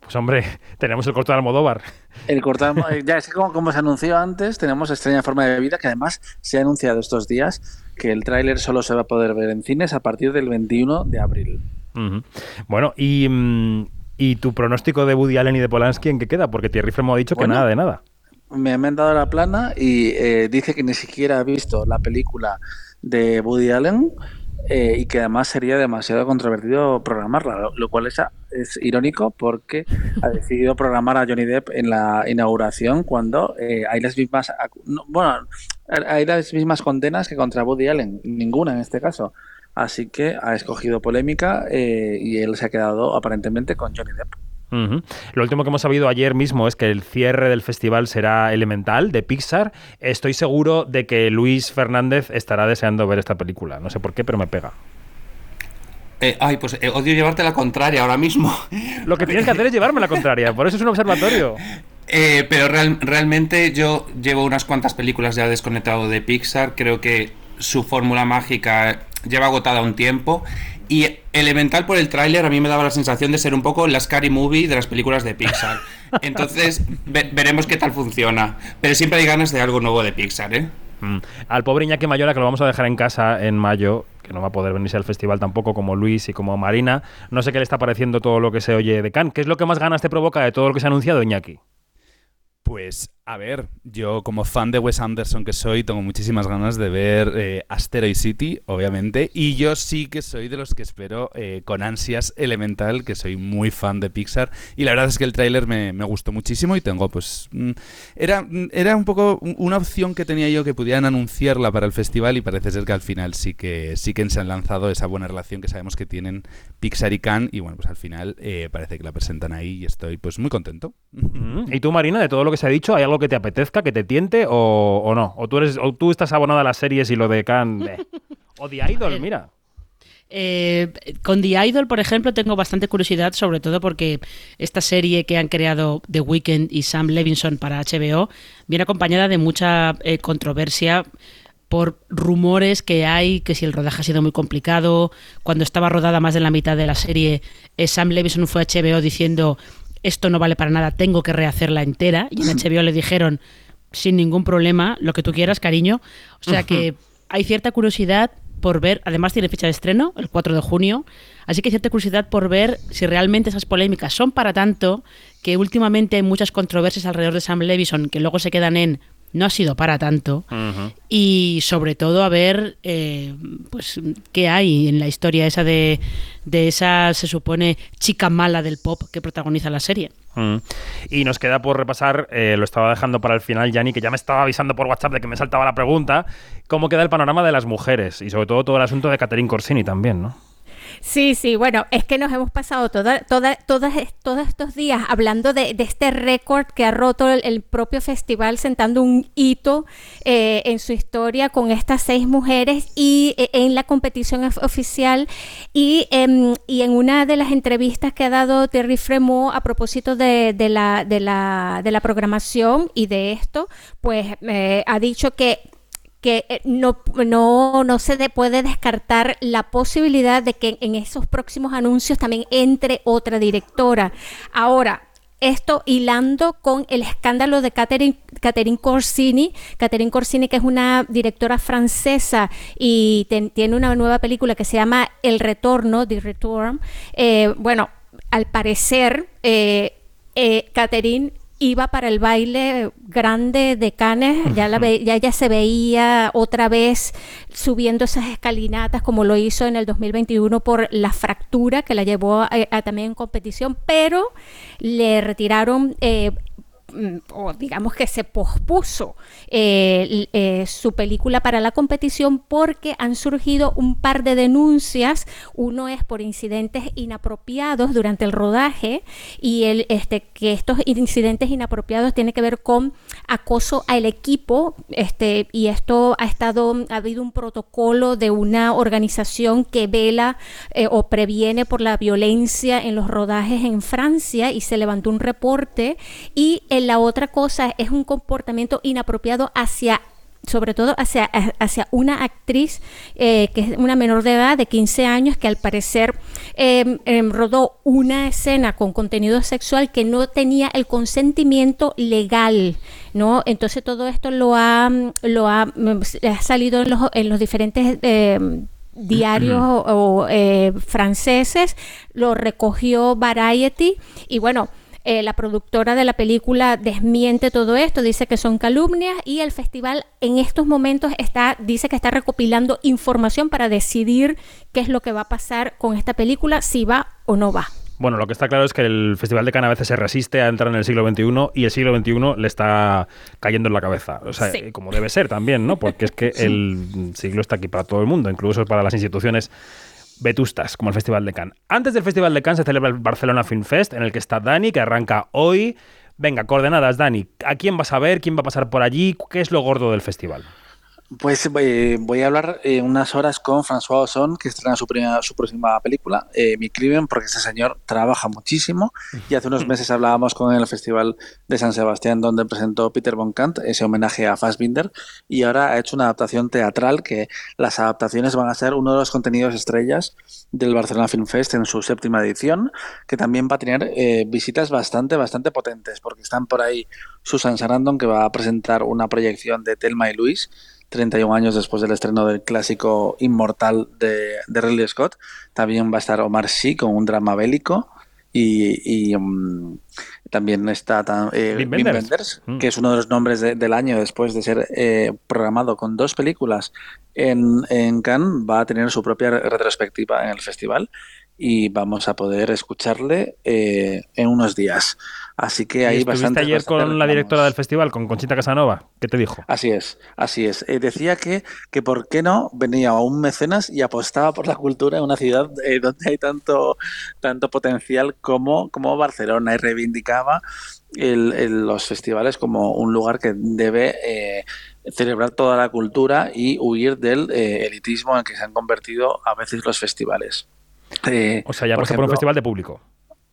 Pues hombre, tenemos el corto de Almodóvar. El corto, de- (laughs) ya es que como, como se anunció antes, tenemos Extraña Forma de Vida, que además se ha anunciado estos días que el tráiler solo se va a poder ver en cines a partir del 21 de abril. Bueno, y, mm, ¿y tu pronóstico de Woody Allen y de Polanski en qué queda? Porque Thierry Fremont ha dicho Bueno. que nada de nada. me ha mandado la plana y eh, dice que ni siquiera ha visto la película de Woody Allen eh, y que además sería demasiado controvertido programarla, lo, cual es, es, irónico porque ha decidido programar a Johnny Depp en la inauguración cuando eh, hay las mismas, no, bueno, hay las mismas condenas que contra Woody Allen, ninguna en este caso. Así que ha escogido polémica eh, y él se ha quedado aparentemente con Johnny Depp. Uh -huh. Lo último que hemos sabido ayer mismo es que el cierre del festival será Elemental de Pixar. Estoy seguro de que Luis Fernández estará deseando ver esta película. No sé por qué, pero me pega. Eh, ay, pues eh, odio llevarte la contraria ahora mismo. Lo que tienes que hacer es llevarme la contraria, por eso es un observatorio. (laughs) Eh, pero real, realmente yo llevo unas cuantas películas ya desconectado de Pixar. Creo que su fórmula mágica lleva agotada un tiempo. Y Elemental por el tráiler a mí me daba la sensación de ser un poco la Scary Movie de las películas de Pixar. Entonces ve veremos qué tal funciona. Pero siempre hay ganas de algo nuevo de Pixar, ¿eh? Mm. Al pobre Iñaki Mayora, que lo vamos a dejar en casa en mayo, que no va a poder venirse al festival tampoco, como Luis y como Marina, no sé qué le está pareciendo todo lo que se oye de Cannes. ¿Qué es lo que más ganas te provoca de todo lo que se ha anunciado, Iñaki? Pues, a ver, yo como fan de Wes Anderson que soy, tengo muchísimas ganas de ver eh, Asteroid City, obviamente, y yo sí que soy de los que espero eh, con ansias Elemental, que soy muy fan de Pixar, y la verdad es que el tráiler me, gustó muchísimo y tengo, pues, mm, era, era un poco una opción que tenía yo que pudieran anunciarla para el festival y parece ser que al final sí que, sí que se han lanzado esa buena relación que sabemos que tienen Pixar y Cannes, y bueno, pues al final eh, parece que la presentan ahí y estoy, pues, muy contento. Mm. ¿Y tú, Marina, de todo lo que se ha dicho, ¿hay algo que te apetezca, que te tiente o, o no? ¿O tú, eres, ¿O tú estás abonada a las series y lo de Cannes? (laughs) Eh. O The Idol, mira. Eh, con The Idol, por ejemplo, tengo bastante curiosidad, sobre todo porque esta serie que han creado The Weeknd y Sam Levinson para HBO viene acompañada de mucha eh, controversia por rumores que hay, que si el rodaje ha sido muy complicado, cuando estaba rodada más de la mitad de la serie, eh, Sam Levinson fue a HBO diciendo esto no vale para nada, tengo que rehacerla entera. Y en (laughs) HBO le dijeron, sin ningún problema, lo que tú quieras, cariño. O sea que hay cierta curiosidad por ver, además tiene fecha de estreno, el 4 de junio, así que hay cierta curiosidad por ver si realmente esas polémicas son para tanto, que últimamente hay muchas controversias alrededor de Sam Levison que luego se quedan en no ha sido para tanto uh -huh. y sobre todo a ver eh, pues qué hay en la historia esa de, de, esa se supone chica mala del pop que protagoniza la serie mm. y nos queda por repasar eh, lo estaba dejando para el final Yanni que ya me estaba avisando por WhatsApp de que me saltaba la pregunta cómo queda el panorama de las mujeres y sobre todo todo el asunto de Catherine Corsini también ¿no? Sí, sí, bueno, es que nos hemos pasado toda, toda, todas, todos estos días hablando de, este récord que ha roto el, el, propio festival, sentando un hito eh, en su historia con estas seis mujeres y eh, en la competición oficial. Y, eh, y, en una de las entrevistas que ha dado Terry Fremont a propósito de, de, la, de, la, de la programación y de esto, pues eh, ha dicho que que eh, no, no, no se de puede descartar la posibilidad de que en esos próximos anuncios también entre otra directora. Ahora, esto hilando con el escándalo de Catherine, Catherine Corsini, Catherine Corsini que es una directora francesa y tiene una nueva película que se llama El Retorno, The Return. Eh, bueno, al parecer, eh, eh, Catherine iba para el baile grande de Cannes, ya, la ve, ya ella se veía otra vez subiendo esas escalinatas como lo hizo en el 2021 por la fractura que la llevó a, a también en competición, pero le retiraron eh, o digamos que se pospuso eh, eh, su película para la competición porque han surgido un par de denuncias. Uno es por incidentes inapropiados durante el rodaje y el, este, que estos incidentes inapropiados tienen que ver con acoso al equipo este, y esto ha estado, ha habido un protocolo de una organización que vela eh, o previene por la violencia en los rodajes en Francia y se levantó un reporte y el la otra cosa es un comportamiento inapropiado hacia sobre todo hacia, hacia una actriz eh, que es una menor de edad de 15 años que al parecer eh, eh, rodó una escena con contenido sexual que no tenía el consentimiento legal, ¿no? Entonces todo esto lo ha, lo ha, ha salido en los, en los diferentes diarios o, o franceses, lo recogió Variety y bueno, Eh, la productora de la película desmiente todo esto, dice que son calumnias y el festival en estos momentos está, dice que está recopilando información para decidir qué es lo que va a pasar con esta película, si va o no va. Bueno, lo que está claro es que el Festival de Cannes a veces se resiste a entrar en el siglo XXI y el siglo XXI le está cayendo en la cabeza. O sea, Sí. como debe ser también, ¿no? Porque es que (laughs) el siglo está aquí para todo el mundo, incluso para las instituciones vetustas, como el Festival de Cannes. Antes del Festival de Cannes se celebra el Barcelona Film Fest, en el que está Dani, que arranca hoy. Venga, coordenadas, Dani. ¿A quién vas a ver? ¿Quién va a pasar por allí? ¿Qué es lo gordo del festival? Pues eh, voy a hablar eh, unas horas con François Ozon, que estrena su, primera- su próxima película, eh, Mi Crimen, porque este señor trabaja muchísimo. Y hace unos meses hablábamos con él en el Festival de San Sebastián, donde presentó Peter von Kant ese homenaje a Fassbinder. Y ahora ha hecho una adaptación teatral, que las adaptaciones van a ser uno de los contenidos estrellas del Barcelona Film Fest en su séptima edición, que también va a tener eh, visitas bastante, bastante potentes, porque están por ahí Susan Sarandon, que va a presentar una proyección de Telma y Luis, 31 años después del estreno del clásico inmortal de, de Ridley Scott. También va a estar Omar Sy con un drama bélico. Y, y, mm, también está eh, Wim Wim Wenders. Wenders, Mm. que es uno de los nombres de- del año después de ser eh, programado con dos películas en, en Cannes. Va a tener su propia re- retrospectiva en el festival y vamos a poder escucharle eh, en unos días. Así que ¿Y hay estuviste bastante. ayer con la directora del festival, con Conchita Casanova? ¿Qué te dijo? Así es, así es. Eh, decía que, que por qué no venía a un mecenas y apostaba por la cultura en una ciudad eh, donde hay tanto, tanto potencial como, como Barcelona y reivindicaba el- el- los festivales como un lugar que debe eh, celebrar toda la cultura y huir del elitismo en que se han convertido a veces los festivales. O sea, ya por un festival de público.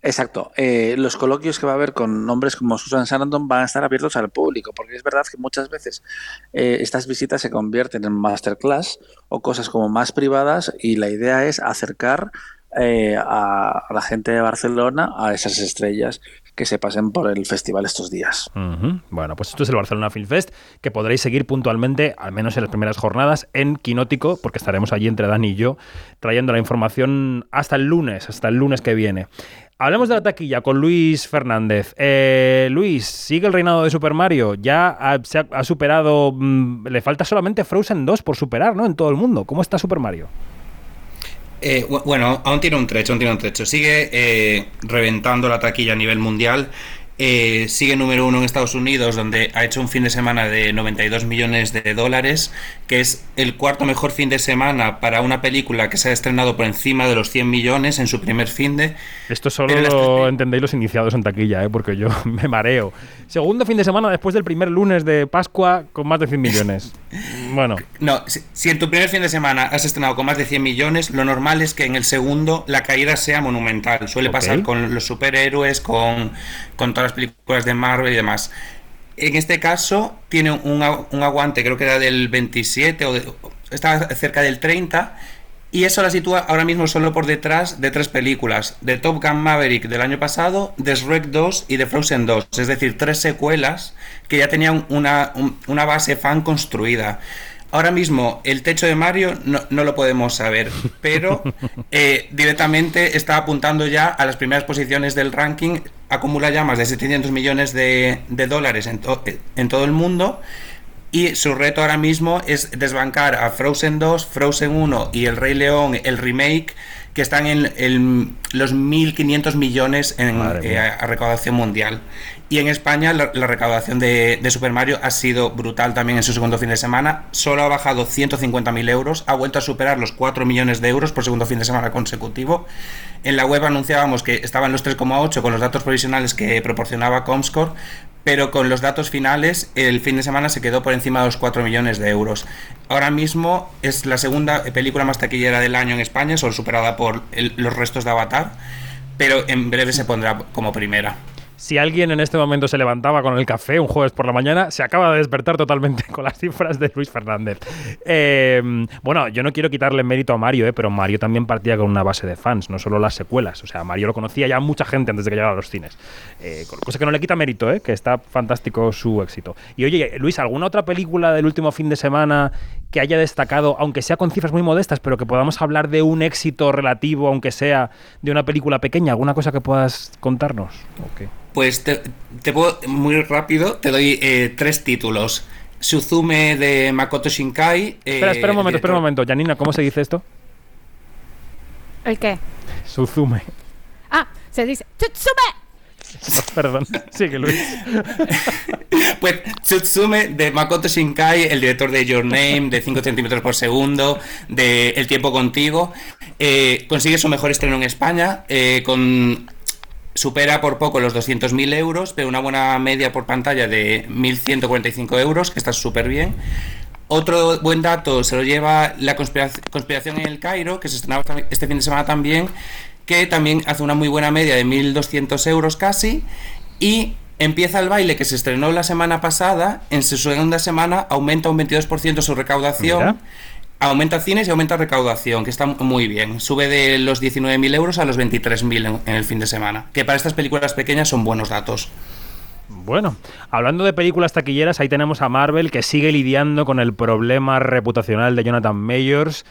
Exacto. Eh, los coloquios que va a haber con nombres como Susan Sarandon van a estar abiertos al público, porque es verdad que muchas veces eh, estas visitas se convierten en masterclass o cosas como más privadas y la idea es acercar eh, a, la gente de Barcelona a esas estrellas que se pasen por el festival estos días. Bueno, pues esto es el Barcelona Film Fest, que podréis seguir puntualmente, al menos en las primeras jornadas, en Quinótico, porque estaremos allí entre Dani y yo, trayendo la información hasta el lunes, hasta el lunes que viene. Hablemos de la taquilla con Luis Fernández. Eh, Luis, sigue el reinado de Super Mario. Ya ha, se ha, superado. mm, le falta solamente Frozen 2 por superar, ¿no? En todo el mundo. ¿Cómo está Super Mario? Eh, bu- bueno, aún tiene un trecho, aún tiene un trecho. Sigue eh, reventando la taquilla a nivel mundial. Eh, sigue número uno en Estados Unidos, donde ha hecho un fin de semana de 92 millones de dólares, que es el cuarto mejor fin de semana para una película que se ha estrenado por encima de los 100 millones en su primer fin de. Esto solo lo entendéis los iniciados en taquilla, ¿eh? porque yo (laughs) me mareo. Segundo fin de semana después del primer lunes de Pascua con más de 100 millones. Bueno, No, si, si en tu primer fin de semana has estrenado con más de 100 millones, lo normal es que en el segundo la caída sea monumental. Suele pasar con los superhéroes, con, con todas las películas de Marvel y demás. En este caso tiene un, un aguante, creo que era del 27 o de- está cerca del 30 y eso la sitúa ahora mismo solo por detrás de tres películas, de Top Gun Maverick del año pasado, de Shrek 2 y de Frozen 2, es decir, tres secuelas que ya tenían una, un- una base fan construida. Ahora mismo el techo de Mario no, no lo podemos saber, pero (laughs) eh, directamente está apuntando ya a las primeras posiciones del ranking, acumula ya más de 700 millones de, de dólares en, to- en todo el mundo y su reto ahora mismo es desbancar a Frozen 2, Frozen 1 y El Rey León, el remake, que están en, en los 1.500 millones en eh, a recaudación mundial. Y en España la, la recaudación de, de Super Mario ha sido brutal también en su segundo fin de semana. Solo ha bajado 150.000 euros, ha vuelto a superar los 4 millones de euros por segundo fin de semana consecutivo. En la web anunciábamos que estaban los 3,8 con los datos provisionales que proporcionaba Comscore, pero con los datos finales el fin de semana se quedó por encima de los 4 millones de euros. Ahora mismo es la segunda película más taquillera del año en España, solo superada por los restos de Avatar, pero en breve se pondrá como primera. Si alguien en este momento se levantaba con el café un jueves por la mañana, se acaba de despertar totalmente (laughs) con las cifras de Luis Fernández. Eh, bueno, yo no quiero quitarle mérito a Mario, eh, pero Mario también partía con una base de fans, no solo las secuelas. O sea, Mario lo conocía ya mucha gente antes de que llegara a los cines. Eh, cosa que no le quita mérito, eh, que está fantástico su éxito. Y oye, Luis, ¿alguna otra película del último fin de semana que haya destacado, aunque sea con cifras muy modestas, pero que podamos hablar de un éxito relativo, aunque sea de una película pequeña? ¿Alguna cosa que puedas contarnos? Ok. Pues te, te puedo, muy rápido, te doy eh, tres títulos. Suzume de Makoto Shinkai. eh, espera, espera un momento, espera un momento. Janina, ¿cómo se dice esto? ¿El qué? Suzume. Ah, se dice Tutsume. Perdón. Sigue, Luis. (laughs) Pues Tsutsume de Makoto Shinkai, el director de Your Name, de 5 centímetros por segundo, de El tiempo contigo, eh, consigue su mejor estreno en España, eh, con supera por poco los 200.000 euros, pero una buena media por pantalla de 1.145 euros, que está súper bien. Otro buen dato se lo lleva la conspirac- conspiración en el Cairo, que se estrenaba este fin de semana también, que también hace una muy buena media de 1.200 euros casi. Y empieza el baile que se estrenó la semana pasada, en su segunda semana aumenta un 22% su recaudación. Aumenta cines y aumenta recaudación, que está muy bien. Sube de los 19.000 euros a los 23.000 en, en el fin de semana. Que para estas películas pequeñas son buenos datos. Bueno, hablando de películas taquilleras, ahí tenemos a Marvel que sigue lidiando con el problema reputacional de Jonathan Mayors.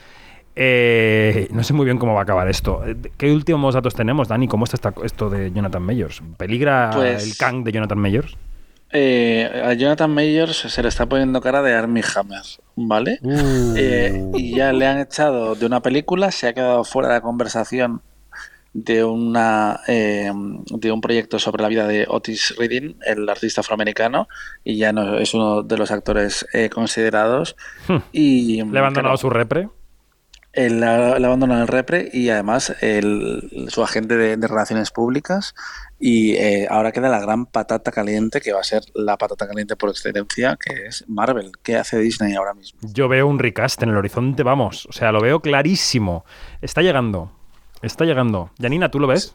Eh, no sé muy bien cómo va a acabar esto. Eh, ¿Qué últimos datos tenemos, Dani? ¿Cómo está esta- esto de Jonathan Mayors? ¿Peligra Pues- el Kang de Jonathan Mayors? Eh, a Jonathan Mayers se le está poniendo cara de Armie Hammer, ¿vale? Eh, y ya le han echado de una película, se ha quedado fuera de la conversación de una eh, de un proyecto sobre la vida de Otis Redding, el artista afroamericano, y ya no es uno de los actores considerados. y Hmm. ¿Le ha abandonado claro, su repre? ha, le ha abandonado el repre y además el- su agente de, de relaciones públicas y eh, ahora queda la gran patata caliente que va a ser la patata caliente por excelencia que es Marvel. ¿Qué hace Disney ahora mismo? Yo veo un recast en el horizonte, vamos. O sea, lo veo clarísimo. Está llegando. Está llegando. Janina, ¿tú lo ves?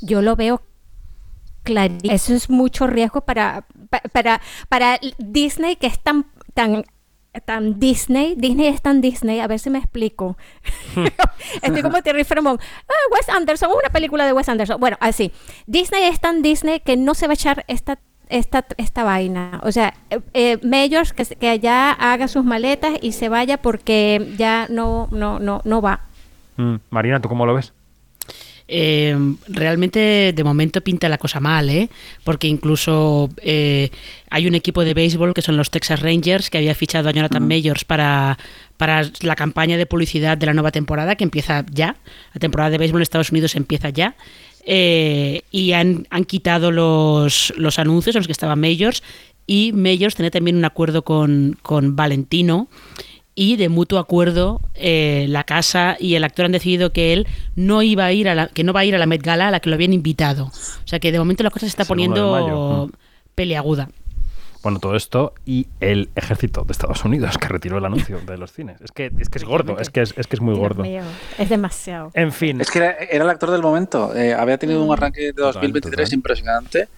Yo lo veo clarísimo. Eso es mucho riesgo para, pa- para, para Disney, que es tan, tan, tan Disney. Disney es tan Disney. A ver si me explico. (laughs) Estoy como Terry Fremont. Ah, Wes Anderson, una película de Wes Anderson. Bueno, así. Disney es tan Disney que no se va a echar esta esta, esta vaina. O sea, eh, eh, Mayors que, que ya haga sus maletas y se vaya porque ya no, no, no, no va. Mm, Marina, ¿tú cómo lo ves? Eh, realmente de momento pinta la cosa mal, ¿eh? Porque incluso eh, hay un equipo de béisbol que son los Texas Rangers que había fichado a Jonathan Mayors para, para la campaña de publicidad de la nueva temporada que empieza ya. La temporada de béisbol en Estados Unidos empieza ya. Eh, y han, han quitado los, los anuncios en los que estaba Mayors y Mayors tenía también un acuerdo con, con Valentino y de mutuo acuerdo eh, la casa y el actor han decidido que él no iba a ir a la, que no va a ir a la Met Gala a la que lo habían invitado. O sea que de momento la cosa se está poniendo. Mm. peleaguda. Bueno, todo esto y el ejército de Estados Unidos que retiró el anuncio de los cines. Es que es, que es gordo, es que es, es que es muy Dios gordo. mío, es demasiado. En fin. Es que era, era el actor del momento. Eh, había tenido un arranque de 2023 total. impresionante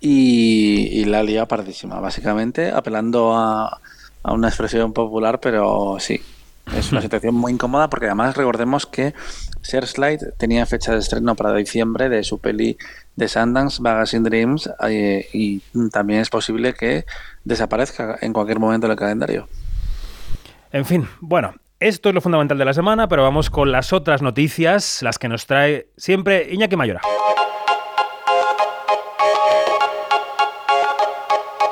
y, y la liado pardísima, básicamente apelando a, a una expresión popular, pero sí, es una (laughs) situación muy incómoda porque además recordemos que Searchlight tenía fecha de estreno para diciembre de su peli de Sundance, Vagas in Dreams, eh, y también es posible que desaparezca en cualquier momento del calendario. En fin, bueno, esto es lo fundamental de la semana, pero vamos con las otras noticias, las que nos trae siempre Iñaki Mayora.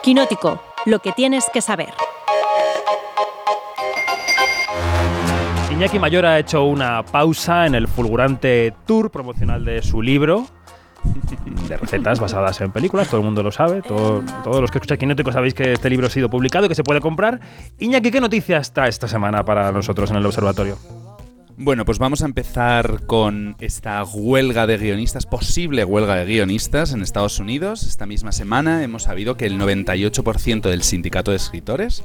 Quinótico, lo que tienes que saber. Iñaki Mayora ha hecho una pausa en el fulgurante tour promocional de su libro de recetas basadas en películas, todo el mundo lo sabe, todo- todos los que escucháis Quinótico sabéis que este libro ha sido publicado y que se puede comprar. Iñaki, ¿qué noticias trae esta semana para nosotros en el observatorio? Bueno, pues vamos a empezar con esta huelga de guionistas, posible huelga de guionistas en Estados Unidos. Esta misma semana hemos sabido que el 98% del sindicato de escritores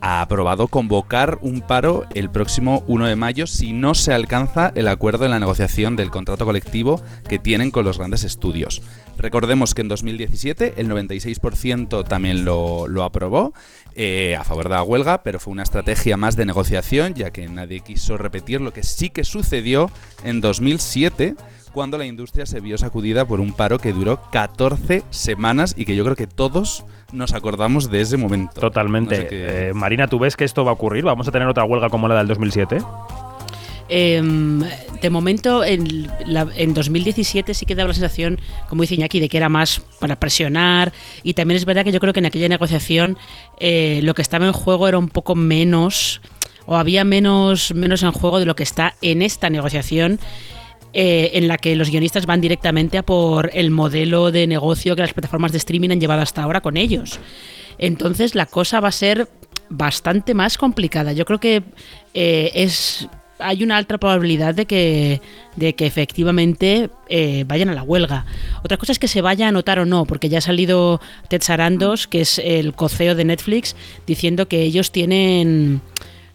ha aprobado convocar un paro el próximo 1 de mayo si no se alcanza el acuerdo en la negociación del contrato colectivo que tienen con los grandes estudios. Recordemos que en 2017 el 96% también lo, lo aprobó eh, a favor de la huelga, pero fue una estrategia más de negociación, ya que nadie quiso repetir lo que sí que sucedió en 2007, cuando la industria se vio sacudida por un paro que duró 14 semanas y que yo creo que todos nos acordamos de ese momento. Totalmente. No sé qué- Eh, Marina, ¿tú ves que esto va a ocurrir? ¿Vamos a tener otra huelga como la del 2007? em, de momento, en, la- en 2017 sí que daba la sensación, como dice Iñaki, de que era más para presionar. Y también es verdad que yo creo que en aquella negociación eh, lo que estaba en juego era un poco menos, o había menos, menos en juego de lo que está en esta negociación. Eh, en la que los guionistas van directamente a por el modelo de negocio que las plataformas de streaming han llevado hasta ahora con ellos. Entonces la cosa va a ser bastante más complicada. Yo creo que eh, es hay una alta probabilidad de que, de que efectivamente eh, vayan a la huelga. Otra cosa es que se vaya a notar o no, porque ya ha salido Ted Sarandos, que es el coceo de Netflix, diciendo que ellos tienen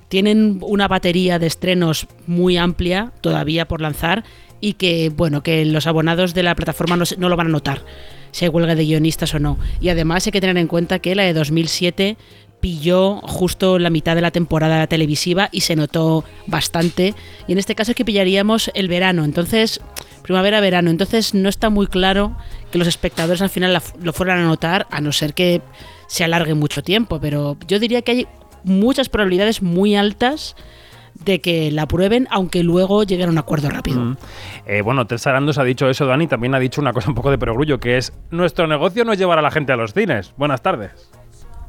tienen una batería de estrenos muy amplia todavía por lanzar y que bueno que los abonados de la plataforma no, no lo van a notar si hay huelga de guionistas o no. Y además hay que tener en cuenta que la de 2007 pilló justo la mitad de la temporada televisiva y se notó bastante. Y en este caso es que pillaríamos el verano entonces primavera verano. Entonces no está muy claro que los espectadores al final lo fueran a notar a no ser que se alargue mucho tiempo pero yo diría que hay muchas probabilidades muy altas de que la aprueben, aunque luego lleguen a un acuerdo rápido. Mm. Eh, bueno, Ted Sarandos ha dicho eso, Dani, también ha dicho una cosa un poco de perogrullo, que es nuestro negocio no es llevar a la gente a los cines. Buenas tardes.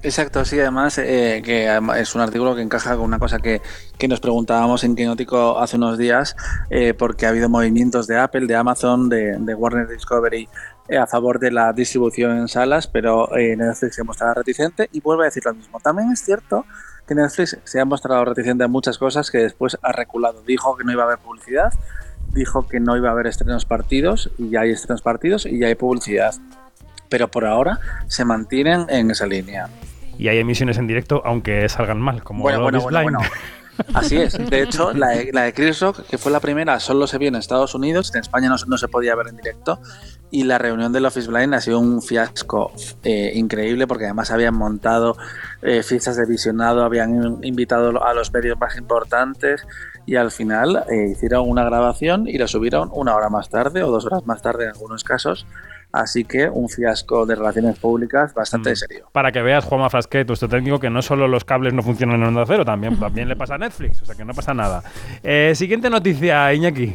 Exacto, sí, además eh, que además es un artículo que encaja con una cosa que, que nos preguntábamos en Quinótico hace unos días, eh, porque ha habido movimientos de Apple, de Amazon, de, de Warner Discovery eh, a favor de la distribución en salas, pero eh, Netflix se mostraba reticente y vuelve a decir lo mismo. También es cierto que Netflix se ha mostrado reticente a muchas cosas que después ha reculado. Dijo que no iba a haber publicidad, dijo que no iba a haber estrenos partidos y ya hay estrenos partidos y ya hay publicidad. Pero por ahora se mantienen en esa línea. Y hay emisiones en directo, aunque salgan mal, como Bueno, bueno. (laughs) Así es. De hecho, la de, la de Chris Rock, que fue la primera, solo se vio en Estados Unidos. En España no, no se podía ver en directo. Y la reunión del Office Blind ha sido un fiasco eh, increíble porque además habían montado eh, fichas de visionado, habían in- invitado a los medios más importantes y al final eh, hicieron una grabación y la subieron una hora más tarde o dos horas más tarde en algunos casos. Así que un fiasco de relaciones públicas bastante Mm. serio. Para que veas, Juanma Frasquet, nuestro técnico, que no solo los cables no funcionan en Onda Cero, también, (laughs) también le pasa a Netflix, o sea que no pasa nada. Eh, siguiente noticia, Iñaki.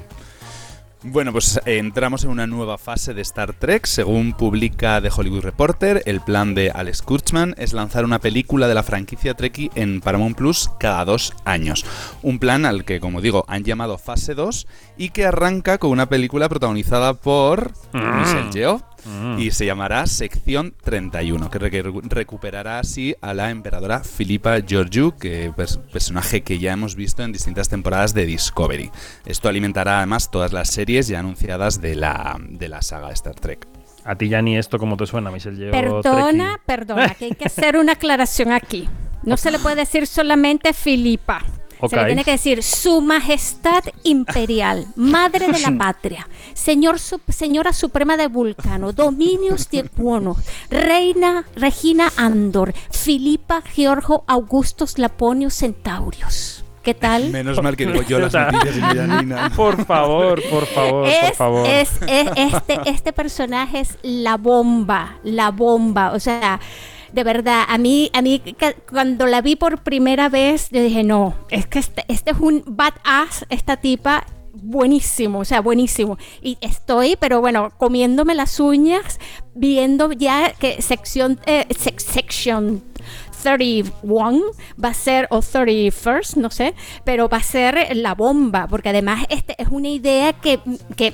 Bueno, pues eh, entramos en una nueva fase de Star Trek. Según publica The Hollywood Reporter, el plan de Alex Kurtzman es lanzar una película de la franquicia Trekkie en Paramount Plus cada dos años. Un plan al que, como digo, han llamado Fase 2 y que arranca con una película protagonizada por Mm. Michelle Yeoh Mm. y se llamará Sección 31, que recu- recuperará así a la emperadora Filipa Georgiou, que es personaje que ya hemos visto en distintas temporadas de Discovery. Esto alimentará además todas las series ya anunciadas de la, de la saga Star Trek. A ti ya ni esto como te suena, Michelle Yeoh Perdona, Trekkie. perdona, que hay que hacer una aclaración aquí. No se le puede decir solamente Filipa. Se le tiene que decir Su Majestad Imperial, Madre de la (laughs) Patria, Señor Señora Suprema de Vulcano, Dominios de Cuono, Reina Regina Andor, Filipa Georgo Augustus Laponio Centaurios. ¿Qué tal? Menos mal que (laughs) digo yo las noticias y no Janina. (laughs) Por favor, por favor, por es, favor. es- es- este, este personaje es la bomba, la bomba. O sea, de verdad, a mí, a mí cuando la vi por primera vez, yo dije, no, es que este, este es un badass, esta tipa. Buenísimo, o sea, buenísimo. Y estoy, pero bueno, comiéndome las uñas, viendo ya que sección, eh, sec- section 31 va a ser, o 31st, no sé, pero va a ser la bomba, porque además este es una idea que, que,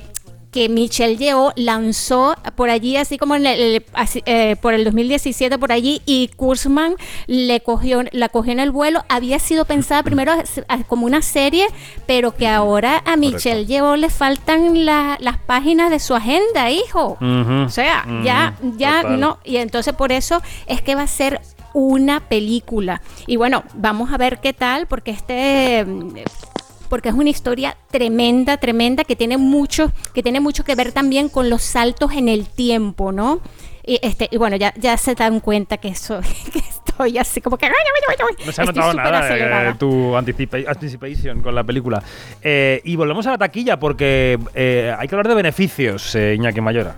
que Michelle Yeoh lanzó por allí, así como en el, así, eh, por el 2017 por allí, y Kurzman le cogió, la cogió en el vuelo. Había sido pensada primero como una serie, pero que ahora a Michelle Yeoh le faltan la- las páginas de su agenda, hijo. O sea, ya, ya total. no. Y entonces por eso es que va a ser una película. Y bueno, vamos a ver qué tal, porque este porque es una historia tremenda, tremenda, que tiene mucho, que tiene mucho que ver también con los saltos en el tiempo, ¿no? Y, este, y bueno, ya, ya se dan cuenta que eso, (laughs) que estoy así como que No se ha notado nada eh, tu anticipa- anticipation con la película. Eh, y volvemos a la taquilla porque eh, hay que hablar de beneficios, eh, Iñaki Mayora.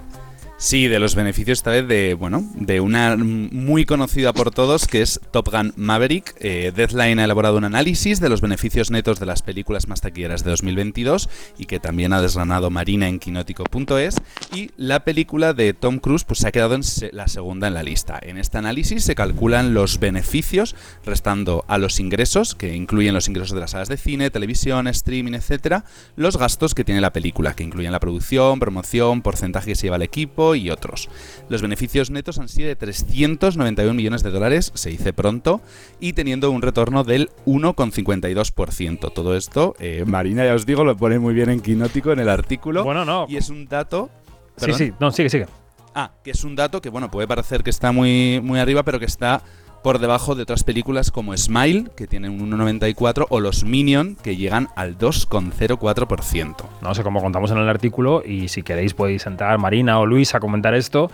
Sí, de los beneficios esta vez de, bueno, de una muy conocida por todos que es Top Gun Maverick. Eh, Deadline ha elaborado un análisis de los beneficios netos de las películas más taquilleras de 2022 y que también ha desgranado Marina en quinótico.es y la película de Tom Cruise pues se ha quedado en la segunda en la lista. En este análisis se calculan los beneficios restando a los ingresos, que incluyen los ingresos de las salas de cine, televisión, streaming, etcétera, los gastos que tiene la película, que incluyen la producción, promoción, porcentaje que se lleva el equipo, y otros. Los beneficios netos han sido de 391 millones de dólares, se dice pronto, y teniendo un retorno del 1,52%. Todo esto, eh, Marina, ya os digo, lo pone muy bien en Quinótico en el artículo. Bueno, no. Y es un dato... Sí, sí, no, sigue, sigue. Ah, que es un dato que, bueno, puede parecer que está muy, muy arriba, pero que está por debajo de otras películas como Smile, que tienen un 1,94, o Los Minion, que llegan al 2,04%. No sé cómo contamos en el artículo, y si queréis podéis entrar Marina o Luis a comentar esto.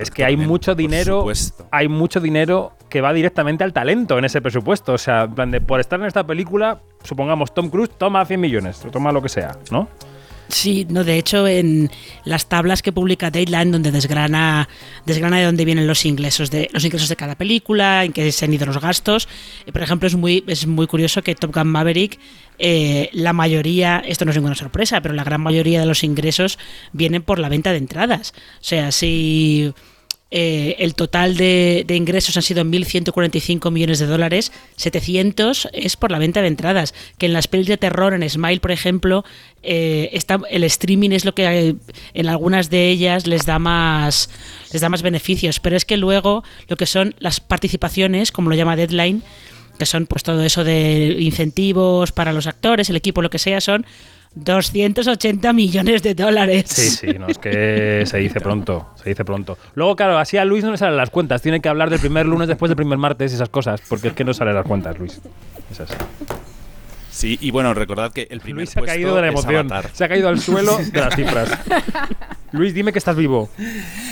es que hay mucho dinero, hay mucho dinero que va directamente al talento en ese presupuesto. O sea, por estar en esta película, supongamos Tom Cruise toma 100 millones, toma lo que sea, ¿no? Sí, no, de hecho, en las tablas que publica Dateline, donde desgrana, desgrana de dónde vienen los ingresos de, los ingresos de cada película, en qué se han ido los gastos. Eh, por ejemplo, es muy, es muy curioso que Top Gun Maverick, eh, la mayoría, esto no es ninguna sorpresa, pero la gran mayoría de los ingresos vienen por la venta de entradas. O sea, si eh, el total de, ingresos han sido 1.145 millones de dólares, 700 es por la venta de entradas, que en las pelis de terror, en Smile, por ejemplo, eh, está, el streaming es lo que en algunas de ellas les da más les da más beneficios, pero es que luego lo que son las participaciones, como lo llama Deadline, que son pues todo eso de incentivos para los actores, el equipo, lo que sea, son 280 millones de dólares. Sí, sí, no, es que se dice pronto, se dice pronto. Luego, claro, así a Luis no le salen las cuentas, tiene que hablar del primer lunes después del primer martes y esas cosas, porque es que no salen las cuentas, Luis. Es así. Sí, y bueno, recordad que el primer Luis se ha caído de la emoción, se ha caído al suelo de las cifras. (laughs) Luis, dime que estás vivo.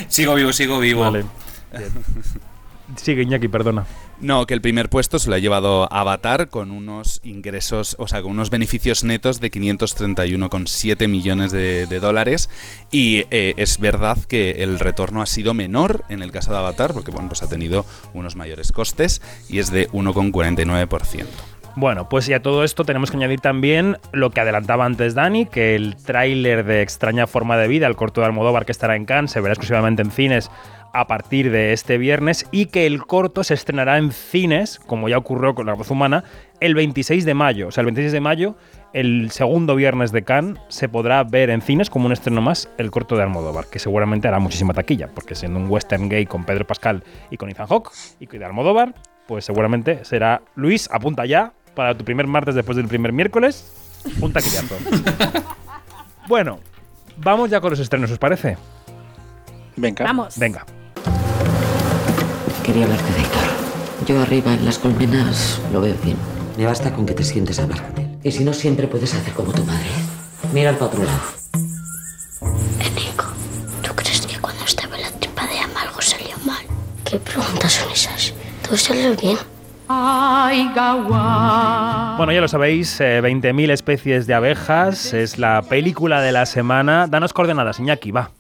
Sigo vivo, sigo vivo. Vale. (laughs) Sigue Iñaki, perdona. No, que el primer puesto se lo ha llevado Avatar con unos ingresos, o sea, con unos beneficios netos de 531,7 millones de, dólares. Y eh, es verdad que el retorno ha sido menor en el caso de Avatar, porque bueno, pues ha tenido unos mayores costes y es de 1,49%. Bueno, pues y a todo esto tenemos que añadir también lo que adelantaba antes Dani, que el tráiler de Extraña Forma de Vida, el corto de Almodóvar que estará en Cannes, se verá exclusivamente en cines a partir de este viernes y que el corto se estrenará en cines, como ya ocurrió con La Voz Humana, el 26 de mayo. O sea, el 26 de mayo, el segundo viernes de Cannes, se podrá ver en cines como un estreno más el corto de Almodóvar, que seguramente hará muchísima taquilla, porque siendo un western gay con Pedro Pascal y con Ethan Hawke y de Almodóvar, pues seguramente será Luis, apunta ya para tu primer martes después del primer miércoles, un taquillazo. (laughs) bueno, vamos ya con los estrenos, ¿os parece? Venga. Vamos. Venga. Quería hablarte de Héctor. Yo arriba en las colmenas lo veo bien. Me basta con que te sientes a hablar con él. Y si no, siempre puedes hacer como tu madre. Mira al otro lado. Nico, ¿tú crees que cuando estaba en la tripa de Ama algo salió mal? ¿Qué preguntas son esas? ¿Todo salió bien? Bueno, ya lo sabéis, 20.000 eh, especies de abejas es la película de la semana. Danos coordenadas, Iñaki, va.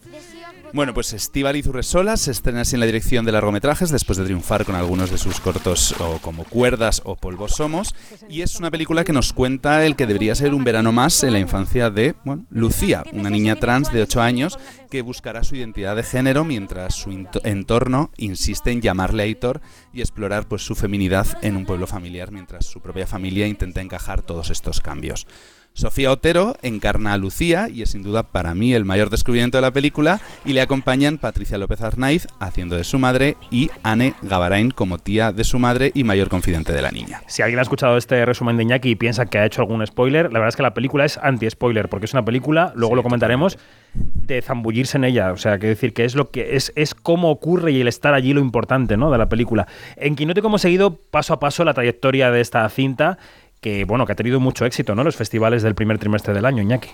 Bueno, pues Estíbaliz Urresola se estrena así en la dirección de largometrajes después de triunfar con algunos de sus cortos como Cuerdas o Polvos Somos y es una película que nos cuenta el que debería ser un verano más en la infancia de Lucía, una niña trans de 8 años que buscará su identidad de género mientras su entorno insiste en llamarle Aitor y explorar pues su feminidad en un pueblo familiar mientras su propia familia intenta encajar todos estos cambios. Sofía Otero encarna a Lucía y es sin duda para mí el mayor descubrimiento de la película y le acompañan Patricia López Arnaiz haciendo de su madre y Anne Gavarain como tía de su madre y mayor confidente de la niña. Si alguien ha escuchado este resumen de Iñaki y piensa que ha hecho algún spoiler, la verdad es que la película es anti-spoiler porque es una película, luego lo comentaremos, de zambullirse en ella, o sea, que decir que es lo que es, es cómo ocurre y el estar allí lo importante, ¿no? de la película. En Quinote hemos seguido paso a paso la trayectoria de esta cinta que bueno, que ha tenido mucho éxito, ¿no? Los festivales del primer trimestre del año, Iñaki.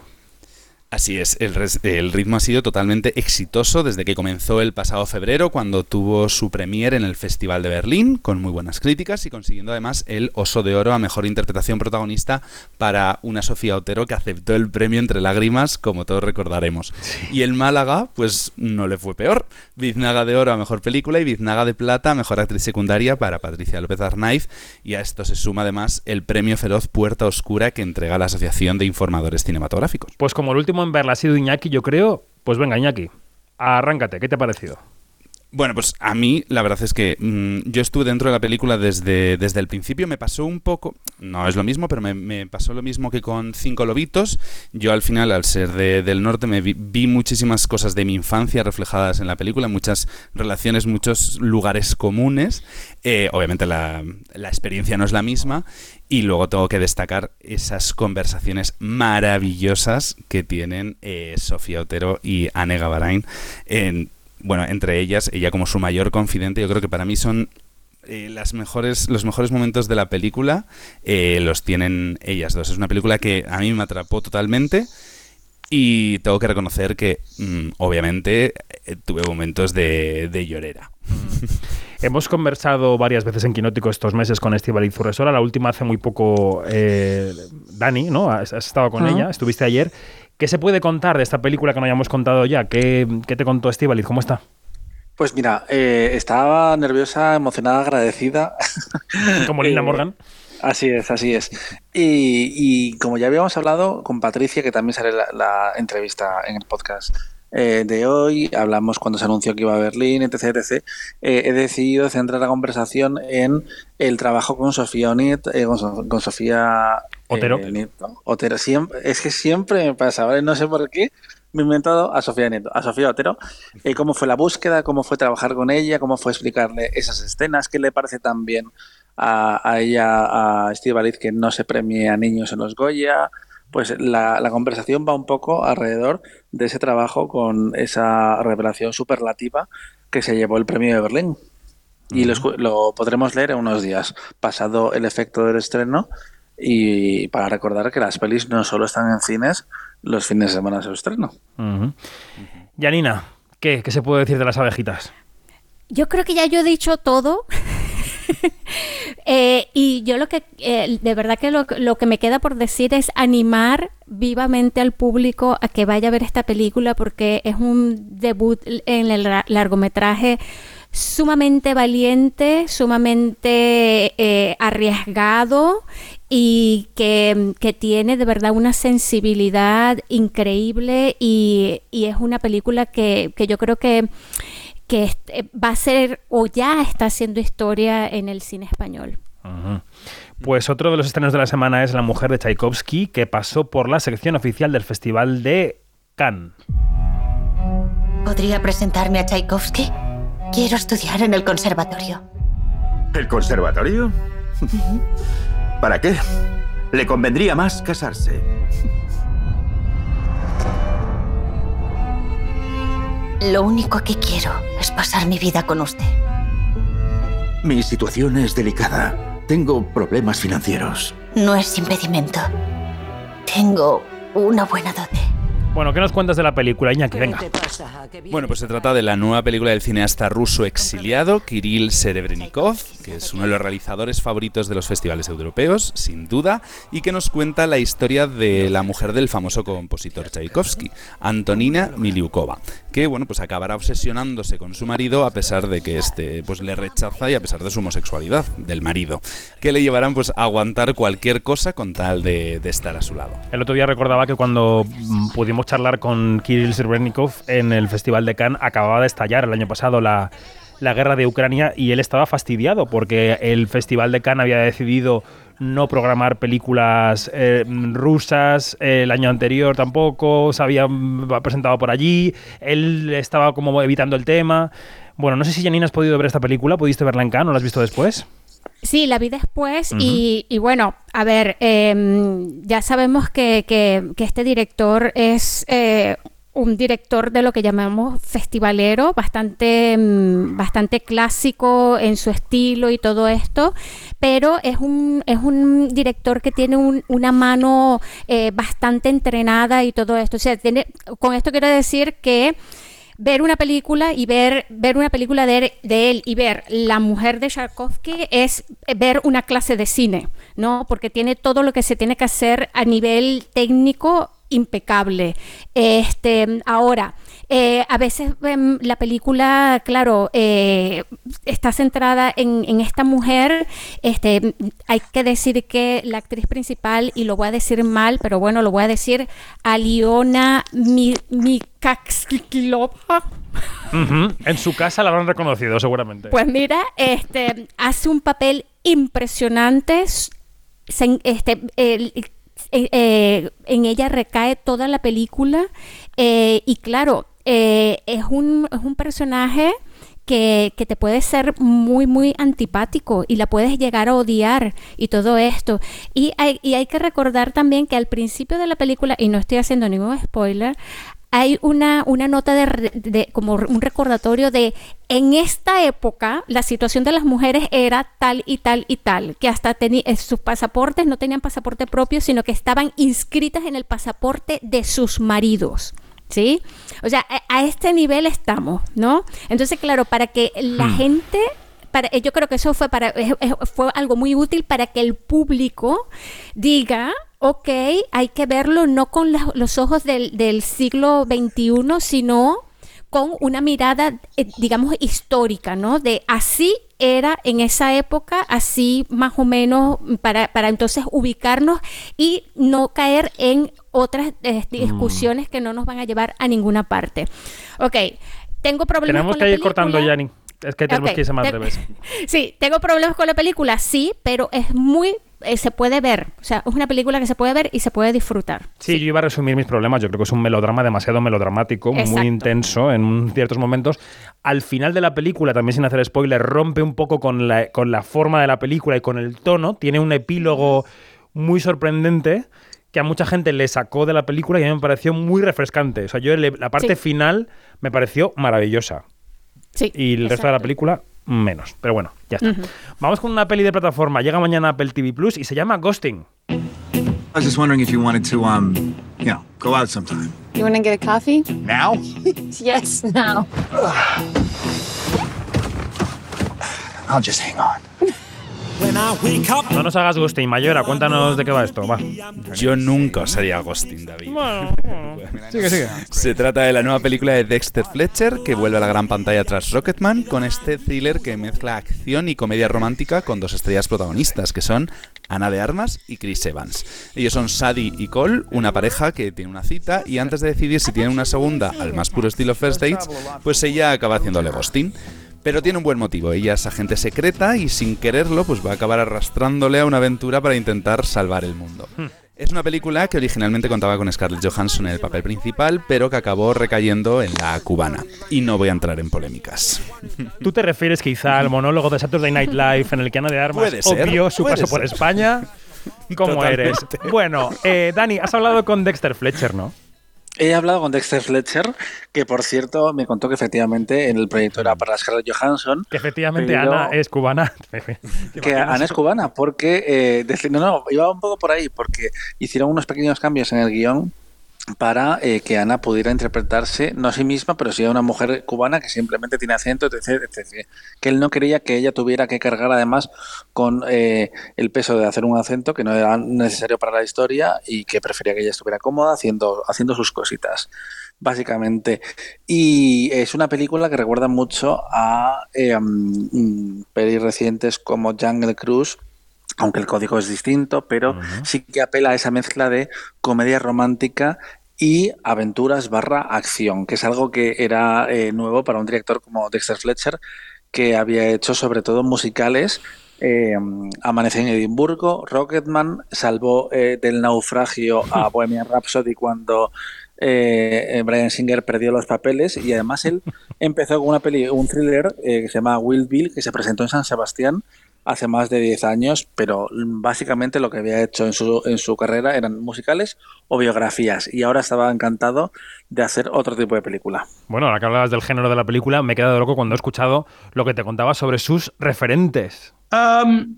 Así es, el, el, ritmo ha sido totalmente exitoso desde que comenzó el pasado febrero, cuando tuvo su premier en el Festival de Berlín, con muy buenas críticas y consiguiendo además el Oso de Oro a Mejor Interpretación Protagonista para una Sofía Otero que aceptó el premio entre lágrimas, como todos recordaremos. Y el Málaga, pues no le fue peor. Biznaga de Oro a Mejor Película y Biznaga de Plata a Mejor Actriz Secundaria para Patricia López Arnaiz. Y a esto se suma además el Premio Feroz Puerta Oscura que entrega la Asociación de Informadores Cinematográficos. Pues como el último verla ha sido Iñaki, yo creo. Pues venga, Iñaki, arráncate, ¿qué te ha parecido? Bueno, pues a mí la verdad es que mm, yo estuve dentro de la película desde, desde el principio, me pasó un poco, no es lo mismo, pero me, pasó lo mismo que con Cinco Lobitos. Yo al final, al ser del norte, me vi, muchísimas cosas de mi infancia reflejadas en la película, muchas relaciones, muchos lugares comunes. Eh, obviamente la, la experiencia no es la misma y luego tengo que destacar esas conversaciones maravillosas que tienen eh, Sofía Otero y Anne Gavarain en bueno, entre ellas, ella como su mayor confidente, yo creo que para mí son eh, las mejores, los mejores momentos de la película eh, los tienen ellas dos. Es una película que a mí me atrapó totalmente y tengo que reconocer que, mm, obviamente, eh, tuve momentos de, de llorera. (laughs) Hemos conversado varias veces en Quinótico estos meses con Estival Furresora, la última hace muy poco Dani, ¿no? Has, estado con ella, estuviste ayer. ¿Qué se puede contar de esta película que no hayamos contado ya? ¿Qué, te contó Estivaliz? ¿Cómo está? Pues mira, eh, estaba nerviosa, emocionada, agradecida. (laughs) Como Lina eh, Morgan. Así es, así es. Y, como ya habíamos hablado con Patricia, que también sale la, entrevista en el podcast eh, de hoy, hablamos cuando se anunció que iba a Berlín, etc. etc. he decidido centrar la conversación en el trabajo con Sofía Onit, con, Sofía Otero. Eh, Otero. Siempre, es que siempre me pasa, ¿vale? No sé por qué. Me he inventado a Sofía Nieto, a Sofía Otero. Eh, cómo fue la búsqueda, cómo fue trabajar con ella, cómo fue explicarle esas escenas, qué le parece tan bien a, ella, a Steve Valiz, que no se premie a niños en los Goya. Pues la, conversación va un poco alrededor de ese trabajo con esa revelación superlativa que se llevó el premio de Berlín. Y lo, lo podremos leer en unos días, pasado el efecto del estreno y para recordar que las pelis no solo están en cines los fines de semana de su estreno. Janina, ¿qué? ¿qué se puede decir de las abejitas? Yo creo que ya yo he dicho todo. (laughs) Eh, y yo lo que, eh, de verdad que lo, lo, que me queda por decir es animar vivamente al público a que vaya a ver esta película porque es un debut en el largometraje sumamente valiente, sumamente eh, arriesgado y que, tiene de verdad una sensibilidad increíble y, es una película que, yo creo que, que eh, va a ser o ya está haciendo historia en el cine español. Pues otro de los estrenos de la semana es La mujer de Tchaikovsky, que pasó por la sección oficial del Festival de Cannes. ¿Podría presentarme a Tchaikovsky? Quiero estudiar en el conservatorio. ¿El conservatorio? ¿Para qué? Le convendría más casarse. Lo único que quiero es pasar mi vida con usted. Mi situación es delicada. Tengo problemas financieros. No es impedimento. Tengo una buena dote. Bueno, ¿qué nos cuentas de la película, Iñaki? Venga. Bueno, pues se trata de la nueva película del cineasta ruso exiliado, Kirill Serebrennikov, que es uno de los realizadores favoritos de los festivales europeos, sin duda, y que nos cuenta la historia de la mujer del famoso compositor Tchaikovsky, Antonina Miliukova, que bueno, pues acabará obsesionándose con su marido a pesar de que este pues le rechaza y a pesar de su homosexualidad del marido, que le llevarán pues a aguantar cualquier cosa con tal de, de estar a su lado. El otro día recordaba que cuando mm, charlar con Kirill Serebrennikov en el Festival de Cannes. Acababa de estallar el año pasado la, guerra de Ucrania y él estaba fastidiado porque el Festival de Cannes había decidido no programar películas eh, rusas el año anterior tampoco, se había presentado por allí, él estaba como evitando el tema. Bueno, no sé si Janina has podido ver esta película, ¿pudiste verla en Cannes o la has visto después? Sí, la vi después y, bueno, a ver, em, ya sabemos que, que, este director es eh, un director de lo que llamamos festivalero, bastante, mm, bastante clásico en su estilo y todo esto, pero es un, es un director que tiene un- una mano eh, bastante entrenada y todo esto. O sea, tiene, con esto quiero decir que ver una película y ver, ver una película de, de él y ver La mujer de Tchaikovsky es ver una clase de cine, ¿no? Porque tiene todo lo que se tiene que hacer a nivel técnico impecable. Este, ahora, eh, a veces em, la película, claro, eh, está centrada en, en esta mujer. Este, hay que decir que la actriz principal, y lo voy a decir mal, pero bueno, lo voy a decir, Aliona Mi- Mikakskilova. Ujú. En su casa la habrán reconocido, seguramente. Pues mira, este hace un papel impresionante. se- este, el- eh, eh, en ella recae toda la película eh, y claro, eh, es, un, es un personaje que, que te puede ser muy, muy antipático y la puedes llegar a odiar y todo esto. Y hay, y hay que recordar también que al principio de la película, y no estoy haciendo ningún spoiler, hay una, una nota de, de- como un recordatorio de en esta época la situación de las mujeres era tal y tal y tal, que hasta eh, sus pasaportes no tenían pasaporte propio, sino que estaban inscritas en el pasaporte de sus maridos. ¿Sí? O sea, a, a este nivel estamos, ¿no? Entonces, claro, para que la Hmm. gente para, eh, yo creo que eso fue para fue algo muy útil para que el público diga ok, hay que verlo no con la- los ojos del, del siglo XXI, sino con una mirada, eh, digamos, histórica, ¿no? De así era en esa época, así más o menos, para, para entonces ubicarnos y no caer en otras eh, discusiones que no nos van a llevar a ninguna parte. Ok, tengo problemas Tenemos con que la ir cortando, película. Yanni. Es que tenemos Ok, que irse más te- al revés. (laughs) Sí, tengo problemas con la película, sí, pero es muy, eh, se puede ver. O sea, es una película que se puede ver y se puede disfrutar. Sí, yo iba a resumir mis problemas. Yo creo que es un melodrama demasiado melodramático, Exacto. muy intenso en ciertos momentos. Al final de la película, también sin hacer spoiler, rompe un poco con la, con la forma de la película y con el tono. Tiene un epílogo muy sorprendente que a mucha gente le sacó de la película y a mí me pareció muy refrescante. O sea, yo le- la parte Sí. final me pareció maravillosa. Sí, Y el resto de la exacto. película, menos. Pero bueno, ya está. Ujú. Vamos con una peli de plataforma. Llega mañana Apple TV Plus y se llama Ghosting. I was just wondering if you wanted to, um, you know, go out sometime. You want to get a coffee? Now? (laughs) yes, now. I'll just hang on. (laughs) No nos hagas ghosting, Mayora. Cuéntanos de qué va esto. Va. Yo nunca os haría ghosting, David. (laughs) sigue, sigue. Se trata de la nueva película de Dexter Fletcher que vuelve a la gran pantalla tras Rocketman con este thriller que mezcla acción y comedia romántica con dos estrellas protagonistas que son Ana de Armas y Chris Evans. Ellos son Sadie y Cole, una pareja que tiene una cita y antes de decidir si tienen una segunda al más puro estilo First Dates, pues ella acaba haciéndole ghosting. Pero tiene un buen motivo, ella es agente secreta y sin quererlo pues va a acabar arrastrándole a una aventura para intentar salvar el mundo. Es una película que originalmente contaba con Scarlett Johansson en el papel principal, pero que acabó recayendo en la cubana. Y no voy a entrar en polémicas. ¿Tú te refieres quizá al monólogo de Saturday Night Live en el que Ana de Armas obvió su paso por. España? (laughs) ¿Cómo Totalmente. eres? Bueno, eh, Dani, has hablado con Dexter Fletcher, ¿no? He hablado con Dexter Fletcher, que por cierto me contó que efectivamente en el proyecto era para Scarlett Johansson. Que efectivamente Ana es cubana. (laughs) Que Ana es cubana, porque. eh, no, no, iba un poco por ahí, porque hicieron unos pequeños cambios en el guion para eh, que Ana pudiera interpretarse, no a sí misma, pero sí a una mujer cubana que simplemente tiene acento, etc, etc. Que él no quería que ella tuviera que cargar además con eh, el peso de hacer un acento que no era necesario para la historia y que prefería que ella estuviera cómoda haciendo, haciendo sus cositas, básicamente. Y es una película que recuerda mucho a eh, pelis recientes como Jungle Cruise, aunque el código es distinto, pero sí que apela a esa mezcla de comedia romántica y aventuras barra acción, que es algo que era eh, nuevo para un director como Dexter Fletcher, que había hecho sobre todo musicales. eh, Amanece en Edimburgo, Rocketman, salvó eh, del naufragio a (laughs) Bohemian Rhapsody cuando eh, Brian Singer perdió los papeles y además él (laughs) empezó con una peli, un thriller que se llama Will Bill, que se presentó en San Sebastián hace más de 10 años, pero básicamente lo que había hecho en su, en su carrera eran musicales o biografías y ahora estaba encantado de hacer otro tipo de película. Bueno, ahora que hablabas del género de la película, me he quedado loco cuando he escuchado lo que te contaba sobre sus referentes. Um,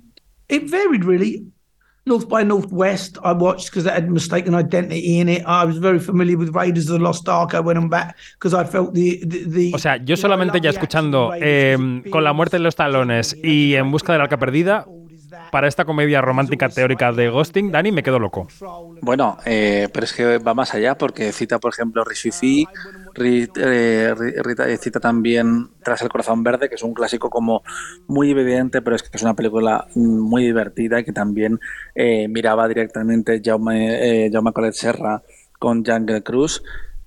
it varied really. North by Northwest, I watched because it had mistaken identity in it. I was very familiar with Raiders of the Lost Ark. I went on back because I felt the, the, the O sea, yo solamente ya escuchando eh, Con la muerte en los talones y En busca del arca perdida, para esta comedia romántica teórica de Ghosting, Dani, me quedo loco. Bueno, eh, pero es que va más allá porque cita, por ejemplo, Rishifi, eh, eh, cita también Tras el corazón verde, que es un clásico como muy evidente, pero es que es una película muy divertida y que también eh, miraba directamente Jaume, eh, Jaume Colet Serra con Jungle Cruz.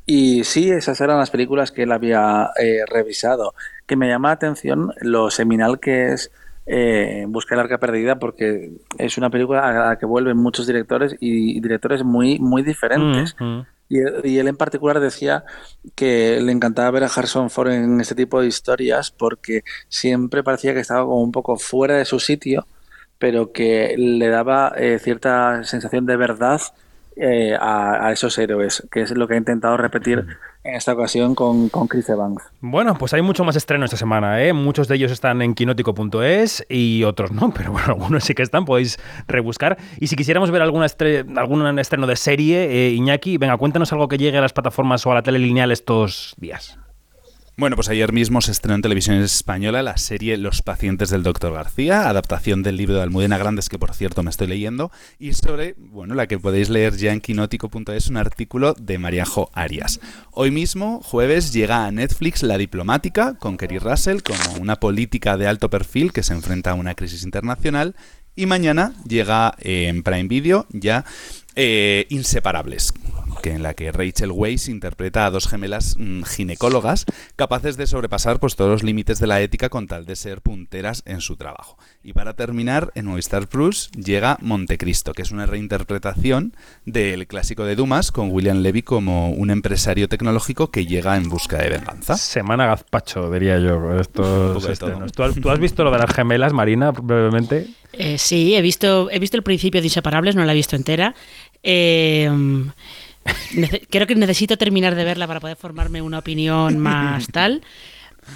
Y sí, esas eran las películas que él había eh, revisado. Que me llama la atención lo seminal que es eh, Busca el arca perdida, porque es una película a la que vuelven muchos directores y directores muy, muy diferentes. Mm, mm. Y él, y él en particular decía que le encantaba ver a Harrison Ford en este tipo de historias porque siempre parecía que estaba como un poco fuera de su sitio, pero que le daba eh, cierta sensación de verdad eh, a, a esos héroes, que es lo que ha intentado repetir en esta ocasión con, con Chris Evans. Bueno, pues hay mucho más estreno esta semana, ¿eh? Muchos de ellos están en quinótico.es y otros no, (laughs) pero bueno, algunos sí que están, podéis rebuscar. Y si quisiéramos ver alguna estre- algún estreno de serie, eh, Iñaki, venga, cuéntanos algo que llegue a las plataformas o a la tele lineal estos días. Bueno, pues ayer mismo se estrenó en televisión española la serie Los pacientes del Dr. García, adaptación del libro de Almudena Grandes, que por cierto me estoy leyendo, y sobre, bueno, la que podéis leer ya en quinótico.es, un artículo de Mariajo Arias. Hoy mismo, jueves, llega a Netflix La Diplomática, con Kerry Russell, como una política de alto perfil que se enfrenta a una crisis internacional, y mañana llega eh, en Prime Video ya eh, Inseparables, que en la que Rachel Weisz interpreta a dos gemelas mm, ginecólogas capaces de sobrepasar pues, todos los límites de la ética con tal de ser punteras en su trabajo. Y para terminar, en Movistar Plus llega Montecristo, que es una reinterpretación del clásico de Dumas con William Levy como un empresario tecnológico que llega en busca de venganza. Semana gazpacho, diría yo, estos estrenos. todo. ¿Tú, has- tú has visto lo de las gemelas, Marina, brevemente? Eh, sí, he visto, he visto el principio de Inseparables, no la he visto entera. Eh, creo que necesito terminar de verla para poder formarme una opinión más (laughs) tal.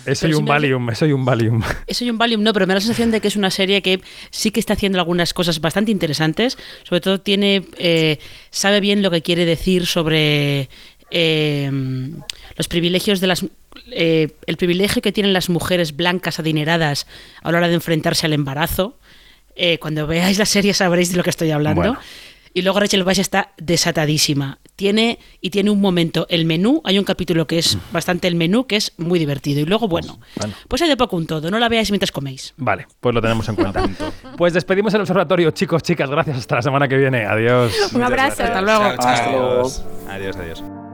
Eso y un Valium, eso y un Valium. Eso y un Valium no, pero me da la sensación de que es una serie que sí que está haciendo algunas cosas bastante interesantes. Sobre todo tiene, eh, sabe bien lo que quiere decir sobre eh, los privilegios de las, eh, el privilegio que tienen las mujeres blancas adineradas a la hora de enfrentarse al embarazo. Eh, cuando veáis la serie sabréis de lo que estoy hablando. Bueno. Y luego Rachel Weisz está desatadísima. Tiene y tiene un momento el menú, hay un capítulo que es bastante el menú que es muy divertido y luego bueno, Bueno. pues hay de poco un todo, no la veáis mientras coméis. Vale, pues lo tenemos en cuenta. pues despedimos el observatorio, chicos, chicas. Gracias. Hasta la semana que viene. Adiós. Un abrazo, hasta luego. Chao, chao. Hasta luego. Adiós, adiós.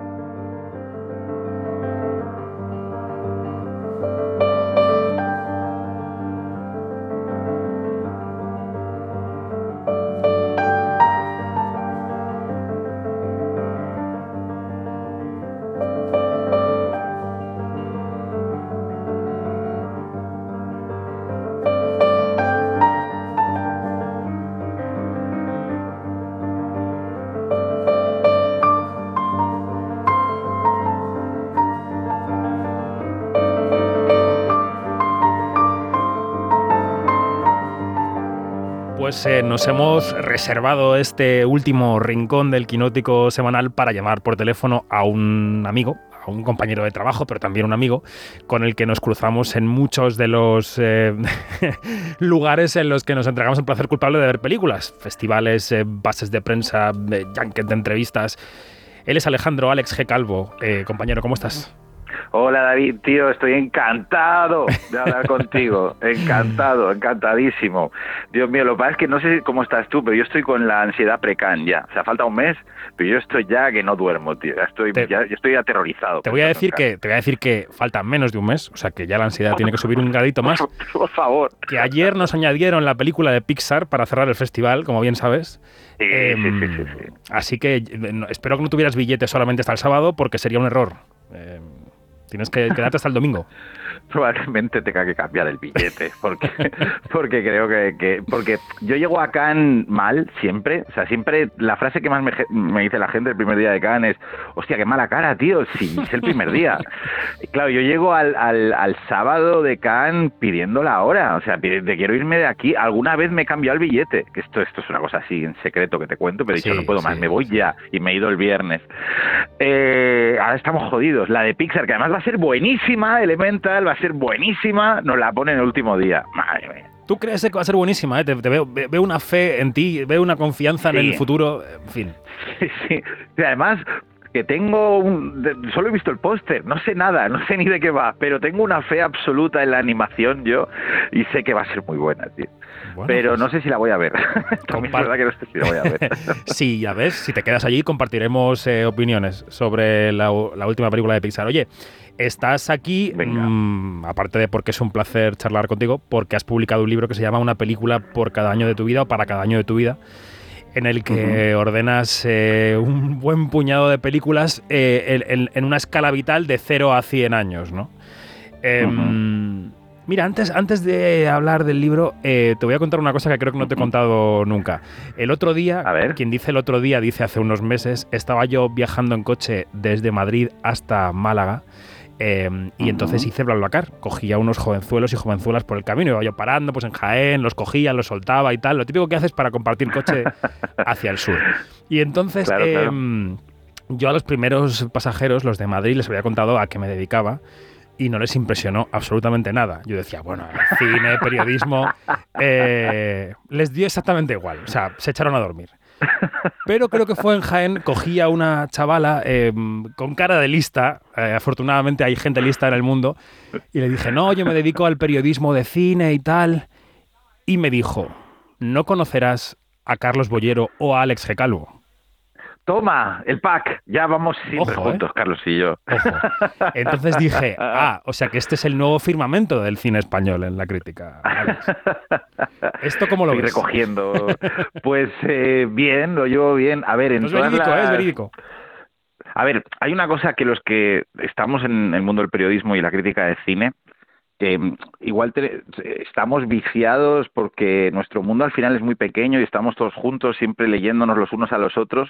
Pues eh, nos hemos reservado este último rincón del quinótico semanal para llamar por teléfono a un amigo, a un compañero de trabajo, pero también un amigo, con el que nos cruzamos en muchos de los eh, (laughs) lugares en los que nos entregamos el placer culpable de ver películas, festivales, eh, bases de prensa, eh, junket de entrevistas. Él es Alejandro Alex G. Calvo. Compañero, ¿cómo estás? Hola David, tío, estoy encantado de hablar (laughs) contigo, encantado, encantadísimo. Dios mío, lo que pasa es que no sé cómo estás tú, pero yo estoy con la ansiedad precan ya. O sea, falta un mes, pero yo estoy ya que no duermo, tío. Ya estoy, ya, ya estoy aterrorizado. Te voy a decir que te voy a decir que falta menos de un mes, o sea que ya la ansiedad tiene que subir un gradito más. (laughs) Por favor. Que ayer nos añadieron la película de Pixar para cerrar el festival, como bien sabes. Sí, Em, sí, sí, sí, sí. Así que espero que no tuvieras billetes solamente hasta el sábado, porque sería un error. Em, tienes que quedarte hasta el domingo. (laughs) probablemente tenga que cambiar el billete, porque, (laughs) porque creo que, que- porque yo llego a Cannes mal siempre, o sea, siempre la frase que más me, dice la gente el primer día de Cannes es, hostia, qué mala cara, tío, si es el primer día. (laughs) Y claro, yo llego al, al, al sábado de Cannes pidiendo la hora, o sea, de quiero irme de aquí, alguna vez me he cambiado el billete, que esto, esto es una cosa así en secreto que te cuento, pero he dicho, Sí, no puedo más, me voy ya, y me he ido el viernes. Eh, ahora estamos jodidos. La de Pixar, que además va a ser buenísima, Elemental, va a ser buenísima, nos la pone en el último día. Madre mía. Tú crees que va a ser buenísima, ¿eh? te, te veo, ve- veo una fe en ti, veo una confianza en Sí. el futuro, en fin. Sí, sí. Y además, que tengo un... solo he visto el póster, no sé nada, no sé ni de qué va, pero tengo una fe absoluta en la animación yo y sé que va a ser muy buena, tío. pero pues no sé si la voy a ver. (laughs) También es verdad que no sé si la voy a ver. (laughs) Sí, ya ves, si te quedas allí compartiremos eh, opiniones sobre la, la última película de Pixar. Oye, estás aquí, mm, aparte de porque es un placer charlar contigo, porque has publicado un libro que se llama Una película por cada año de tu vida o para cada año de tu vida, en el que ordenas eh, un buen puñado de películas eh, en, en- en una escala vital de 0 a 100 años, ¿no? Em, Mira, antes, antes de hablar del libro, eh, te voy a contar una cosa que creo que no te he contado nunca. El otro día, quien dice el otro día, dice hace unos meses, estaba yo viajando en coche desde Madrid hasta Málaga. Eh, y entonces hice BlaBlaCar, cogía unos jovenzuelos y jovenzuelas por el camino, iba yo parando pues en Jaén, los cogía, los soltaba y tal, lo típico que haces para compartir coche (laughs) hacia el sur. Y entonces Claro, claro. em, yo a los primeros pasajeros, los de Madrid, les había contado a qué me dedicaba y no les impresionó absolutamente nada. Yo decía, bueno, cine, periodismo, eh, les dio exactamente igual, o sea, se echaron a dormir. Pero creo que fue en Jaén, cogí a una chavala eh, con cara de lista, eh, afortunadamente hay gente lista en el mundo, y le dije, no, yo me dedico al periodismo de cine y tal, y me dijo, no conocerás a Carlos Bollero o a Alex G. Calvo. Toma, el pack. Ya vamos siempre Ojo, ¿eh? juntos, Carlos y yo. Entonces dije, (laughs) ah, o sea que este es el nuevo firmamento del cine español en la crítica. Alex. ¿Esto cómo lo Estoy ves? recogiendo. (laughs) Pues eh, bien, lo llevo bien. A ver, en No es verídico, ¿eh? es las- verídico. A ver, hay una cosa que los que estamos en el mundo del periodismo y la crítica de cine, mm, igual te- estamos viciados porque nuestro mundo al final es muy pequeño y estamos todos juntos, siempre leyéndonos los unos a los otros.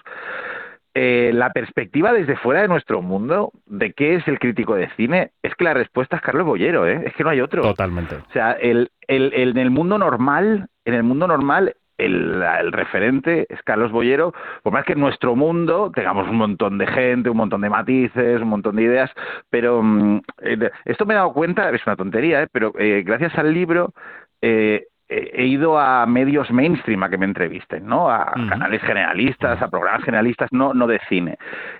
Eh, la perspectiva desde fuera de nuestro mundo de qué es el crítico de cine es que la respuesta es Carlos Bollero, ¿eh? es que no hay otro. Totalmente. O sea, el, el- el- en el mundo normal, en el mundo normal, el, el referente es Carlos Bollero, por más que en nuestro mundo tengamos un montón de gente, un montón de matices, un montón de ideas, pero mm, eh, esto me he dado cuenta, es una tontería, ¿eh? pero eh, gracias al libro eh, he he ido a medios mainstream a que me entrevisten, ¿no? A canales generalistas, a programas generalistas, no, no de cine.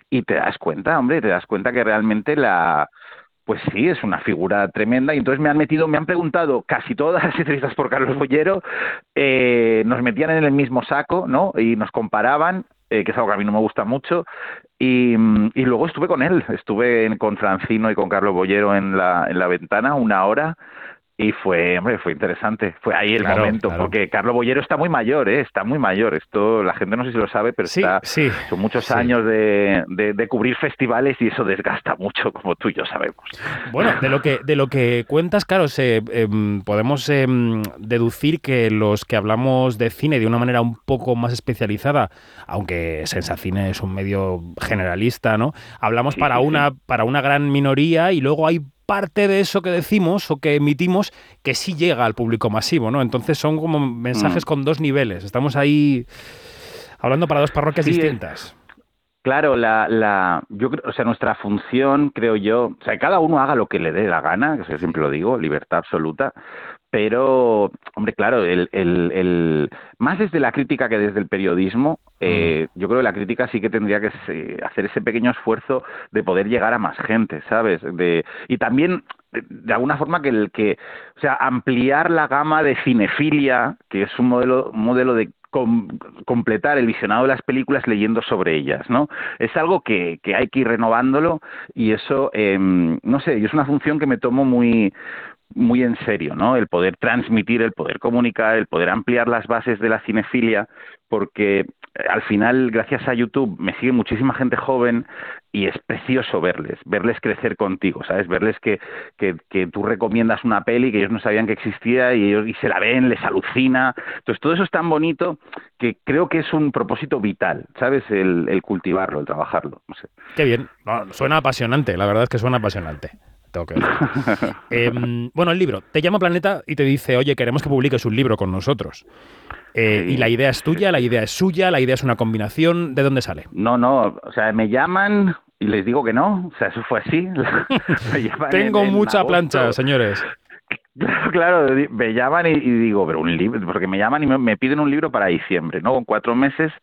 Y te das cuenta, hombre, te das cuenta que realmente la, pues sí, es una figura tremenda. Y entonces me han metido, me han preguntado casi todas las entrevistas por Carlos Bollero, eh, nos metían en el mismo saco, ¿no? Y nos comparaban, eh, que es algo que a mí no me gusta mucho. Y, y luego estuve con él, estuve en- con Francino y con Carlos Bollero en la, en la ventana una hora. Y fue, hombre, fue interesante. Fue ahí el Claro, momento, claro. porque Carlos Bollero está muy mayor, ¿eh? Está muy mayor. Esto la gente no sé si lo sabe, pero está, son muchos sí. años de, de- de cubrir festivales y eso desgasta mucho, como tú y yo sabemos. Bueno, de lo que, de lo que cuentas, claro, se, em, podemos em, deducir que los que hablamos de cine de una manera un poco más especializada, aunque Sensacine es un medio generalista, ¿no? Hablamos Sí, para sí, sí. una, para una gran minoría y luego hay parte de eso que decimos o que emitimos que sí llega al público masivo, ¿no? Entonces son como mensajes Mm. con dos niveles. Estamos ahí hablando para dos parroquias Sí, es- distintas. Claro, la, la, yo creo, o sea, nuestra función, creo yo, o sea, cada uno haga lo que le dé la gana, que yo siempre lo digo, libertad absoluta, pero, hombre, claro, el, el, el- más desde la crítica que desde el periodismo, eh, yo creo que la crítica sí que tendría que se- hacer ese pequeño esfuerzo de poder llegar a más gente, ¿sabes? De, y también, de, de alguna forma, que el que, o sea, ampliar la gama de cinefilia, que es un modelo, un modelo de com- completar el visionado de las películas leyendo sobre ellas, ¿no? Es algo que, que hay que ir renovándolo y eso, em, no sé, es una función que me tomo muy muy en serio, ¿no? El poder transmitir, el poder comunicar, el poder ampliar las bases de la cinefilia, porque al final, gracias a YouTube, me sigue muchísima gente joven y es precioso verles, verles crecer contigo, ¿sabes? Verles que, que, que, tú recomiendas una peli que ellos no sabían que existía y ellos y se la ven, les alucina. Entonces, todo eso es tan bonito que creo que es un propósito vital, ¿sabes? El, el cultivarlo, el trabajarlo. No sé. Qué bien. Suena apasionante, la verdad es que suena apasionante. Tengo que decir. (laughs) eh, bueno, el libro. Te llama Planeta y te dice, oye, queremos que publiques un libro con nosotros. Eh, Sí. Y la idea es tuya, la idea es suya, la idea es una combinación. ¿De dónde sale? No, no, o sea, me llaman y les digo que no, o sea, eso fue así. (laughs) Tengo en- en mucha agosto. plancha, señores. Claro, claro, me llaman y, y digo, pero un libro, porque me llaman y me, me piden un libro para diciembre, ¿no? Con cuatro meses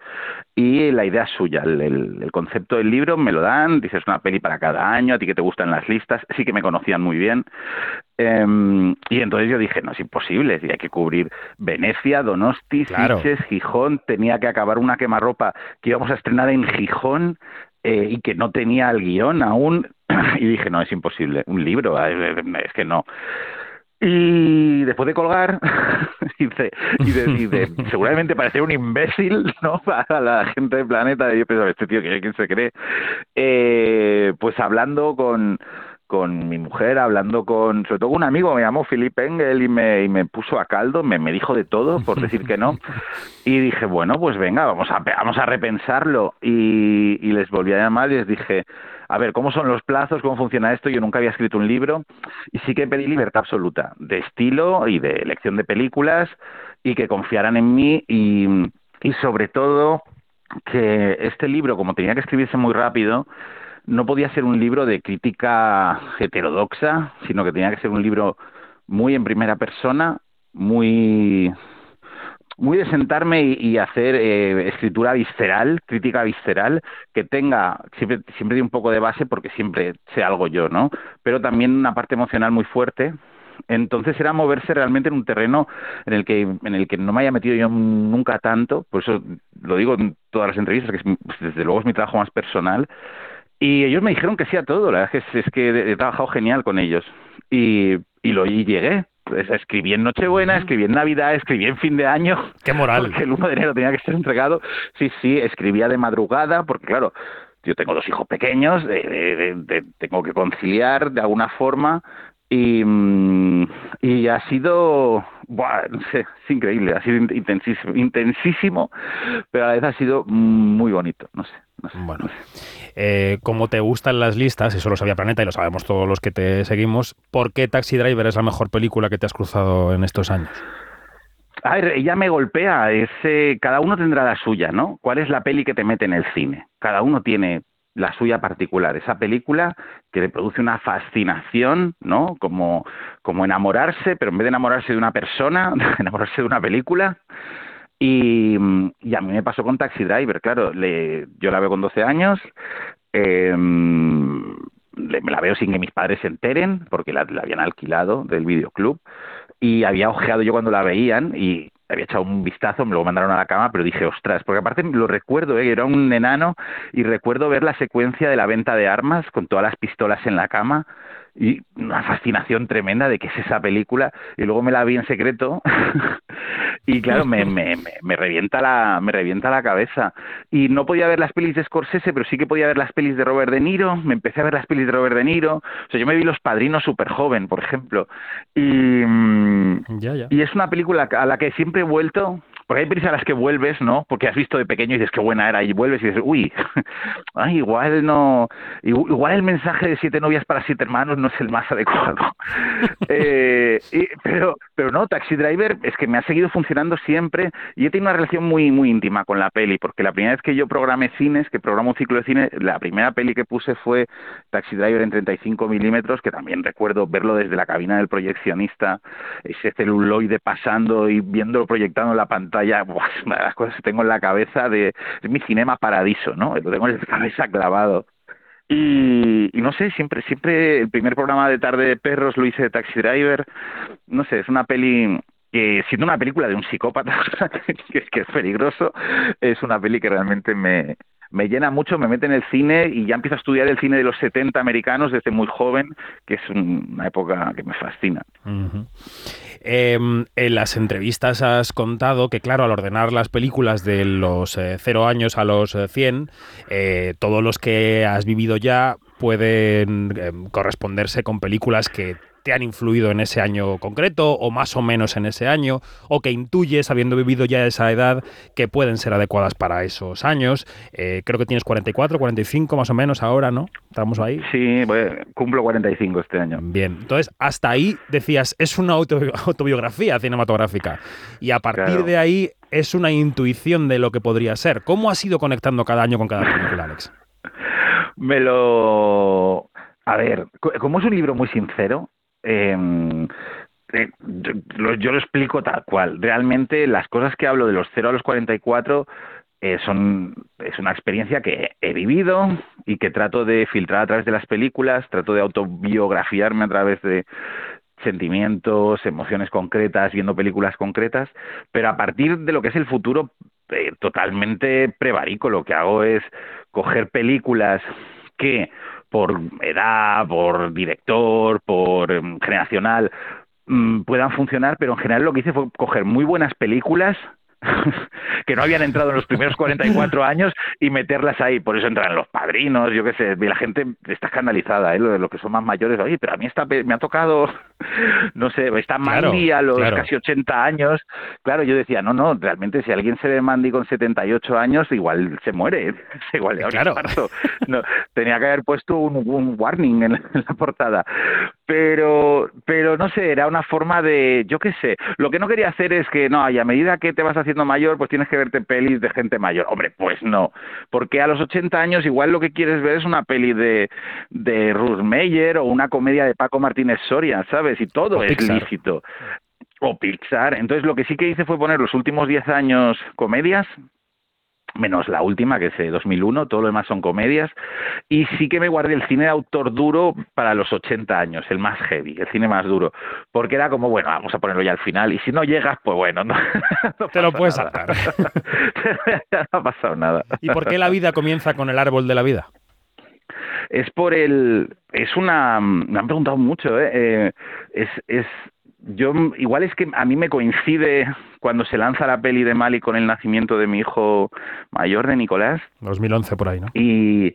y la idea es suya, el, el- el concepto del libro me lo dan, dices una peli para cada año, a ti que te gustan las listas, sí que me conocían muy bien. Em, y entonces yo dije, no, es imposible, y hay que cubrir Venecia, Donosti, Claro. Sitges, Gijón, tenía que acabar una quemarropa que íbamos a estrenar en Gijón eh, y que no tenía el guion aún, (clears throat) y dije, no, es imposible, un libro, eh, es que no. Y después de colgar, (laughs) y de seguramente parecer un imbécil, ¿no? (laughs) Para la gente del planeta, y yo pensaba, este tío, ¿quién se cree? Eh, pues hablando con, con mi mujer, hablando con, sobre todo con un amigo, me llamó Philip Engel y me, y me puso a caldo, me, me dijo de todo, por decir que no. Y dije, bueno, pues venga, vamos a, vamos a repensarlo. Y, y les volví a llamar y les dije, a ver, ¿cómo son los plazos? ¿Cómo funciona esto? Yo nunca había escrito un libro y sí que pedí libertad absoluta de estilo y de elección de películas y que confiaran en mí y, y sobre todo que este libro, como tenía que escribirse muy rápido, no podía ser un libro de crítica heterodoxa, sino que tenía que ser un libro muy en primera persona, muy muy de sentarme y, y hacer eh, escritura visceral, crítica visceral, que tenga, siempre, siempre un poco de base porque siempre sé algo yo, ¿no? Pero también una parte emocional muy fuerte. Entonces era moverse realmente en un terreno en el que en el que no me haya metido yo nunca tanto, por eso lo digo en todas las entrevistas, que es, pues, desde luego es mi trabajo más personal, y ellos me dijeron que sí a todo, la verdad es que, es que he trabajado genial con ellos. Y, y lo y llegué. Pues, escribí en Nochebuena, escribí en Navidad, escribí en fin de año. Qué moral. Porque el 1 de enero tenía que ser entregado. Sí, sí, escribía de madrugada, porque claro, yo tengo dos hijos pequeños, de- de- de- de- tengo que conciliar de alguna forma. Y, mm, y ha sido, buah, no sé, es increíble, ha sido intensísimo, intensísimo, pero a la vez ha sido muy bonito, no sé. No sé bueno, eh, como te gustan las listas, eso lo sabía Planeta y lo sabemos todos los que te seguimos, ¿por qué Taxi Driver es la mejor película que te has cruzado en estos años? A ver, ella me golpea, es, eh, cada uno tendrá la suya, ¿no? ¿Cuál es la peli que te mete en el cine? Cada uno tiene la suya particular, esa película que le produce una fascinación, ¿no? Como, como enamorarse, pero en vez de enamorarse de una persona, (laughs) enamorarse de una película. Y, a mí me pasó con Taxi Driver, claro, le, yo la veo con 12 años, eh, me la veo sin que mis padres se enteren, porque la, habían alquilado del videoclub, y había ojeado yo cuando la veían y había echado un vistazo, me lo mandaron a la cama, pero dije, ostras, porque aparte lo recuerdo, ¿eh? era un enano y recuerdo ver la secuencia de la venta de armas con todas las pistolas en la cama y una fascinación tremenda de qué es esa película y luego me la vi en secreto (laughs) y claro me, (laughs) me, me, me revienta la me revienta la cabeza y no podía ver las pelis de Scorsese pero sí que podía ver las pelis de Robert De Niro me empecé a ver las pelis de Robert De Niro o sea yo me vi Los Padrinos súper joven por ejemplo y mm, Ya, ya. y es una película a la que siempre he vuelto porque hay pelis a las que vuelves, ¿no? Porque has visto de pequeño y dices qué buena era y vuelves y dices, uy, (laughs) ay, igual no, igu- igual el mensaje de siete novias para siete hermanos no es el más adecuado. (laughs) Eh, y- pero, pero no, Taxi Driver es que me ha seguido funcionando siempre y he tenido una relación muy, muy íntima con la peli, porque la primera vez que yo programé cines, que programo un ciclo de cine, la primera peli que puse fue Taxi Driver en 35 milímetros, que también recuerdo verlo desde la cabina del proyeccionista, ese celuloide pasando y viéndolo proyectado en la pantalla, buah, una de las cosas que tengo en la cabeza de es mi cinema paradiso, ¿no? Lo tengo en la cabeza clavado. Y, y no sé, siempre, siempre el primer programa de tarde de perros lo hice de Taxi Driver. No sé, es una peli que siendo una película de un psicópata, (laughs) que, es peligroso, es una peli que realmente me, me llena mucho, me mete en el cine y ya empiezo a estudiar el cine de los 70 americanos desde muy joven, que es una época que me fascina. Em, en las entrevistas has contado que, claro, al ordenar las películas de los eh, cero años a los eh, 100, eh, todos los que has vivido ya pueden em, corresponderse con películas que te han influido en ese año concreto o más o menos en ese año o que intuyes, habiendo vivido ya esa edad, que pueden ser adecuadas para esos años. Eh, creo que tienes 44, 45 más o menos ahora, ¿no? Estamos ahí. Sí, pues, cumplo 45 este año. Bien, entonces hasta ahí decías, es una autobi- autobiografía cinematográfica y a partir Claro. de ahí es una intuición de lo que podría ser. ¿Cómo has ido conectando cada año con cada película, Alex? (laughs) Me lo... A ver, co- como es un libro muy sincero, eh, eh, yo lo explico tal cual. Realmente las cosas que hablo de los 0 a los 44 eh, son, es una experiencia que he vivido y que trato de filtrar a través de las películas, trato de autobiografiarme a través de sentimientos, emociones concretas, viendo películas concretas, pero a partir de lo que es el futuro eh, totalmente prevarico, lo que hago es coger películas que por edad, por director, por em, generacional, mm, puedan funcionar, pero en general lo que hice fue coger muy buenas películas (laughs) que no habían entrado en los primeros 44 (laughs) años y meterlas ahí. Por eso entran los padrinos, yo qué sé. Y la gente está escandalizada, ¿eh? Lo de los que son más mayores. Oye, pero a mí esta me ha tocado, (laughs) no sé, está Claro, Mandy a los claro. casi 80 años. Claro, yo decía, no, no, realmente si alguien se ve Mandy con 78 años, igual se muere. igual le Claro. No, tenía que haber puesto un, un warning en, en la portada. Pero, pero no sé, era una forma de, yo qué sé, lo que no quería hacer es que, no, y a medida que te vas haciendo mayor, pues tienes que verte pelis de gente mayor. Hombre, pues no, porque a los 80 años igual lo que quieres ver es una peli de, de Ruth Meyer o una comedia de Paco Martínez Soria, ¿sabes? Y todo O es Pixar. lícito. O Pixar. Entonces lo que sí que hice fue poner los últimos 10 años comedias, menos la última, que es de 2001, todo lo demás son comedias, y sí que me guardé el cine de autor duro para los 80 años, el más heavy, el cine más duro, porque era como, bueno, vamos a ponerlo ya al final, y si no llegas, pues bueno, no, (laughs) no Te lo puedes nada. saltar. (laughs) No ha pasado nada. ¿Y por qué la vida comienza con el árbol de la vida? es por el es una me han preguntado mucho ¿eh? Eh, es es yo igual es que a mí me coincide cuando se lanza la peli de Mali con el nacimiento de mi hijo mayor de Nicolás. 2011 por ahí, ¿no? y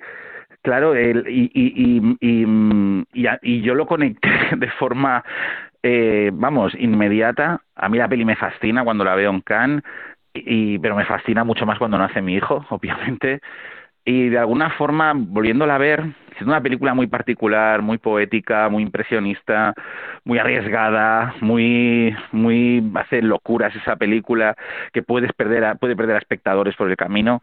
claro el, y, y, y, y, yo lo conecté (laughs) de forma eh, vamos inmediata. A mí la peli me fascina cuando la veo en Cannes y pero me fascina mucho más cuando nace mi hijo (laughs) obviamente y de alguna forma volviéndola a ver siendo una película muy particular muy poética muy impresionista muy arriesgada muy muy hace locuras esa película que puedes perder a, puede perder a espectadores por el camino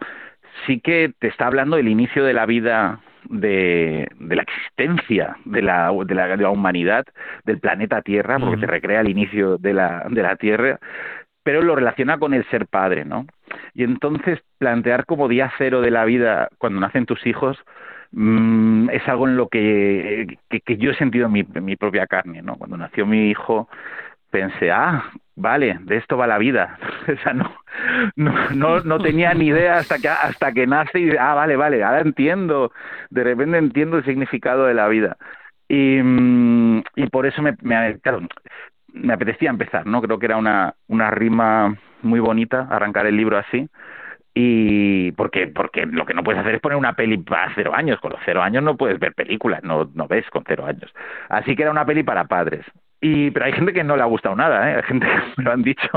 sí que te está hablando del inicio de la vida de, de la existencia de la, de, la, de la humanidad, del planeta Tierra, porque te recrea el inicio de la, de la Tierra, pero lo relaciona con el ser padre, ¿no? Y entonces plantear como día cero de la vida cuando nacen tus hijos mm, es algo en lo que, que, yo he sentido en mi, mi propia carne, ¿no? Cuando nació mi hijo pensé, ah, vale, de esto va la vida. (laughs) o sea, no, no, no, no tenía ni idea hasta que, hasta que nace y, ah, vale, vale, ahora entiendo, de repente entiendo el significado de la vida. Y, mm, y por eso me, me, claro, me apetecía empezar, ¿no? Creo que era una, una rima muy bonita arrancar el libro así. Y porque, porque lo que no puedes hacer es poner una peli para cero años. Con los cero años no puedes ver películas, no, no ves con cero años. Así que era una peli para padres. Y, pero hay gente que no le ha gustado nada, ¿eh? Hay gente que me lo han dicho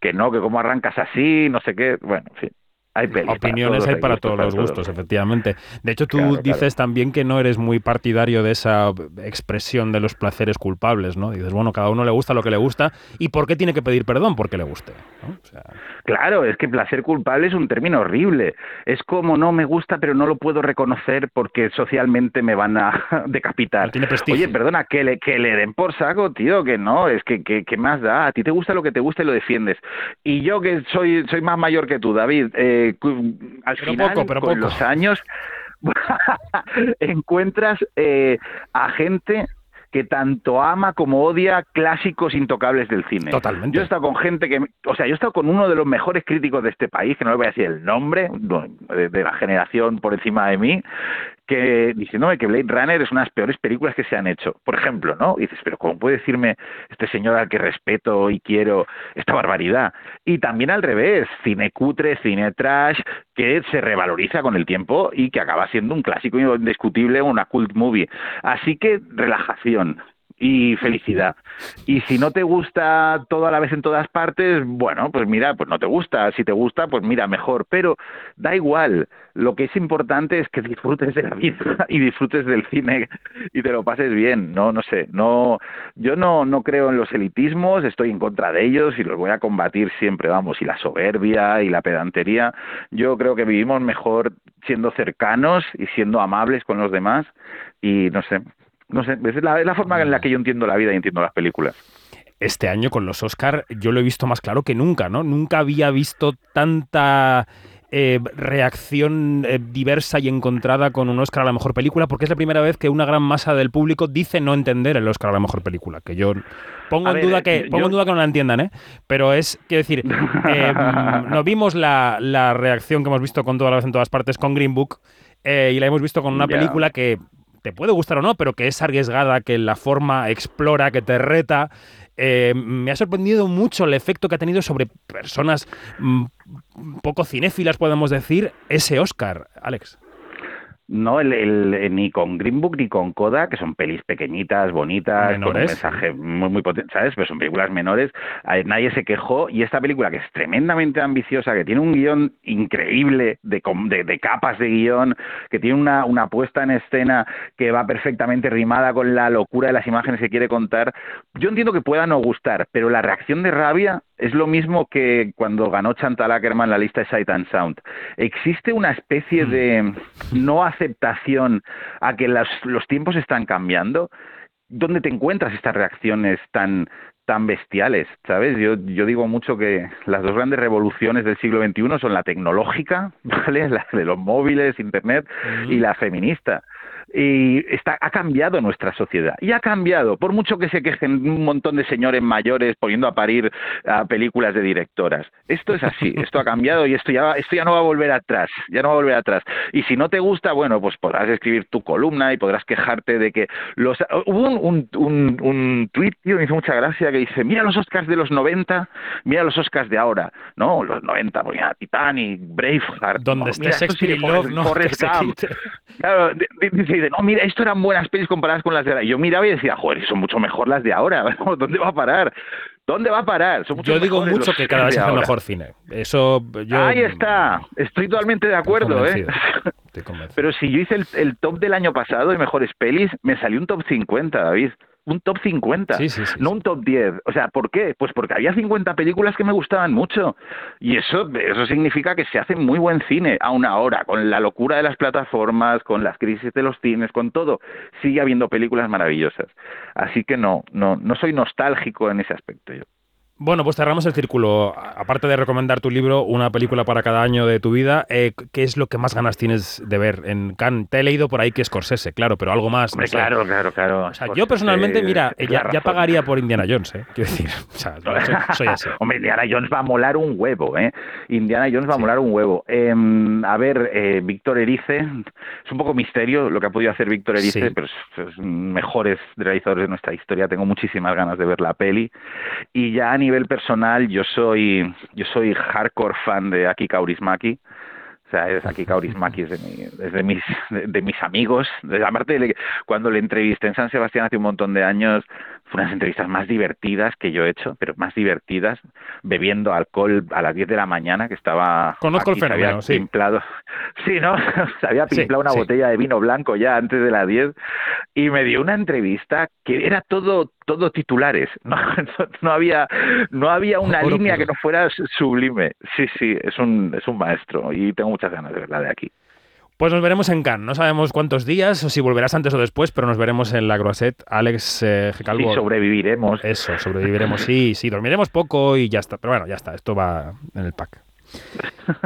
que no, que cómo arrancas así, no sé qué. Bueno, en fin. Hay pelis para Opiniones hay para todos los gustos, efectivamente. De hecho, tú Claro, claro. dices también que no eres muy partidario de esa expresión de los placeres culpables, ¿no? Dices, bueno, cada uno le gusta lo que le gusta y ¿por qué tiene que pedir perdón? Porque le guste. ¿no? O sea, Claro, es que placer culpable es un término horrible. Es como no me gusta, pero no lo puedo reconocer porque socialmente me van a (laughs) decapitar. tiene prestigio. Oye, perdona, que le, que le den por saco, tío, que no, es que, que, que más da. A ti te gusta lo que te gusta y lo defiendes. Y yo que soy, soy más mayor que tú, David, eh, cu- al Pero final, poco, pero con poco. los años, (laughs) encuentras eh, a gente que tanto ama como odia clásicos intocables del cine. Totalmente. Yo he estado con gente que, o sea, yo he estado con uno de los mejores críticos de este país, que no le voy a decir el nombre, no, de, de la generación por encima de mí, que diciéndome que Blade Runner es una de las peores películas que se han hecho. Por ejemplo, ¿no? Dices, pero ¿cómo puede decirme este señor al que respeto y quiero esta barbaridad? Y también al revés, cine cutre, cine trash, que se revaloriza con el tiempo y que acaba siendo un clásico indiscutible, una cult movie. Así que relajación y felicidad. Y si no te gusta todo a la vez en todas partes, bueno, pues mira, pues no te gusta. Si te gusta, pues mira, mejor. Pero da igual. Lo que es importante es que disfrutes de la vida (laughs) y disfrutes del cine y te lo pases bien. No, no sé. No, yo no, no creo en los elitismos. Estoy en contra de ellos y los voy a combatir siempre. Vamos. Y la soberbia y la pedantería. Yo creo que vivimos mejor siendo cercanos y siendo amables con los demás. Y no sé, no sé, es la, es la forma en la que yo entiendo la vida y entiendo las películas. Este año con los Oscar yo lo he visto más claro que nunca, ¿no? Nunca había visto tanta eh, reacción eh, diversa y encontrada con un Oscar a la mejor película, porque es la primera vez que una gran masa del público dice no entender el Oscar a la mejor película. Que yo pongo, en, ver, duda eh, que, yo- pongo en duda que no la entiendan, ¿eh? Pero es, quiero decir, (laughs) eh, no vimos la, la reacción que hemos visto con toda la vez en todas partes con Green Book y la hemos visto con una película que te puede gustar o no, pero que es arriesgada, que la forma explora, que te reta. Eh, me ha sorprendido mucho el efecto que ha tenido sobre personas mm, poco cinéfilas, podemos decir, ese Oscar, Alex. No, el, el- ni con Green Book ni con Coda, que son pelis pequeñitas, bonitas, con un Menores. mensaje muy, muy potente, ¿sabes? Pero son películas menores. eh, Nadie se quejó. Y esta película, que es tremendamente ambiciosa, que tiene un guion increíble de, de, de capas de guion, que tiene una, una puesta en escena que va perfectamente rimada con la locura de las imágenes que quiere contar. Yo entiendo que pueda no gustar, pero la reacción de rabia es lo mismo que cuando ganó Chantal Ackerman la lista de Sight and Sound. Existe una especie de no aceptación a que las- los tiempos están cambiando. ¿Dónde te encuentras estas reacciones tan tan bestiales, ¿sabes? Yo, yo digo mucho que las dos grandes revoluciones del siglo XXI son la tecnológica, (laughs) ¿vale? La de los móviles, Internet, y la feminista. Y está, ha cambiado nuestra sociedad. Y ha cambiado, por mucho que se quejen un montón de señores mayores poniendo a parir a películas de directoras. Esto es así, (laughs) esto ha cambiado y esto ya, esto ya no va a volver atrás, ya no va a volver atrás. Y si no te gusta, bueno, pues podrás escribir tu columna y podrás quejarte de que los... Hubo un, un, un, un tuit, tío, me hizo mucha gracia, que dice, mira los Oscars de los 90, mira los Oscars de ahora. No, los 90, pues mira, Titanic, Braveheart... Donde mira, esto Shakespeare sí, Love, ¿no? (laughs) Forrest Gump. Claro, di- di- dice, dice, no, mira, esto eran buenas pelis comparadas con las de ahora. Y yo miraba y decía, joder, son mucho mejor las de ahora. (laughs) ¿Dónde va a parar? ¿Dónde va a parar? Son Yo digo mucho que cada vez hace mejor cine. Eso yo. Ahí está, estoy totalmente de acuerdo, ¿eh? (laughs) Pero si yo hice el, el top del año pasado de mejores pelis, me salió un top 50, David. Un top 50, Sí, sí, sí, no un top 10. O sea, ¿por qué? Pues porque había 50 películas que me gustaban mucho. Y eso, eso significa que se hace muy buen cine, aún ahora, con la locura de las plataformas, con las crisis de los cines, con todo. Sigue habiendo películas maravillosas. Así que no, no, no soy nostálgico en ese aspecto yo. Bueno, pues cerramos el círculo. Aparte de recomendar tu libro, una película para cada año de tu vida, eh, ¿qué es lo que más ganas tienes de ver en Cannes? Te he leído por ahí que Scorsese, claro, pero algo más. no Hombre, sé. claro, claro, claro. O sea, yo personalmente, mira, es ya, pagaría por Indiana Jones, ¿eh? Quiero decir, (laughs) o sea, (laughs) soy, soy así. Hombre, Indiana Jones va a molar un huevo, ¿eh? Indiana Jones va a molar un huevo. Em, a ver, eh, Víctor Erice, es un poco misterio lo que ha podido hacer Víctor Erice, Sí. pero es, es mejores realizadores de nuestra historia. Tengo muchísimas ganas de ver la peli. Y ya a nivel personal, yo soy, yo soy hardcore fan de Aki Kaurismäki. O sea, es Aki Kaurismäki es de, mi- es de mis, de, de mis amigos. De- Aparte, cuando le entrevisté en San Sebastián hace un montón de años, fue unas entrevistas más divertidas que yo he hecho, pero más divertidas, bebiendo alcohol a las 10 de la mañana, que estaba... Conozco el aquí, había fenómeno, sí. pimplado- (laughs) Sí, ¿no? (laughs) Se había Sí, pimplado una sí. botella de vino blanco ya antes de las 10 y me dio una entrevista que era todo todo titulares. No, (laughs) no, no había no había una Oro línea puro. que no fuera su- sublime. Sí, sí, es un es un maestro y tengo muchas ganas de verla de aquí. Pues nos veremos en Cannes. No sabemos cuántos días o si volverás antes o después, pero nos veremos en la Groisette. Alex eh, G. Calvo. Sí, sobreviviremos. Eso, sobreviviremos. Sí, sí, dormiremos poco y ya está. Pero bueno, ya está. Esto va en el pack.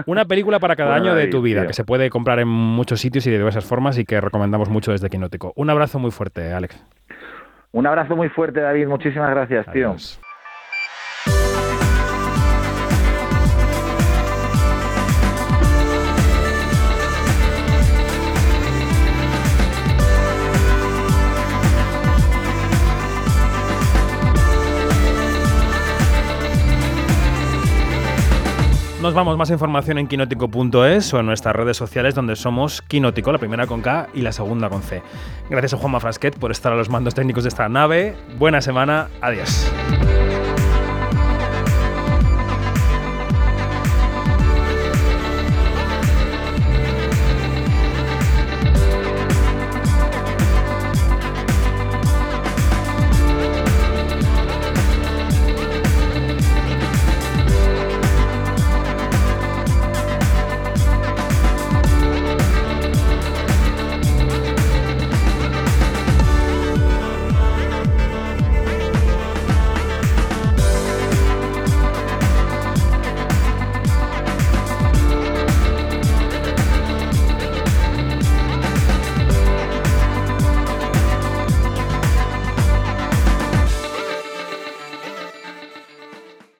Una película para cada Bueno, año de tu vida, tío. que se puede comprar en muchos sitios y de diversas formas y que recomendamos mucho desde Quinótico. Un abrazo muy fuerte, Alex. Un abrazo muy fuerte, David. Muchísimas gracias, tío. Nos vamos, más información en quinótico.es o en nuestras redes sociales donde somos Quinótico, la primera con K y la segunda con C. Gracias a Juanma Frasquet por estar a los mandos técnicos de esta nave. Buena semana, adiós.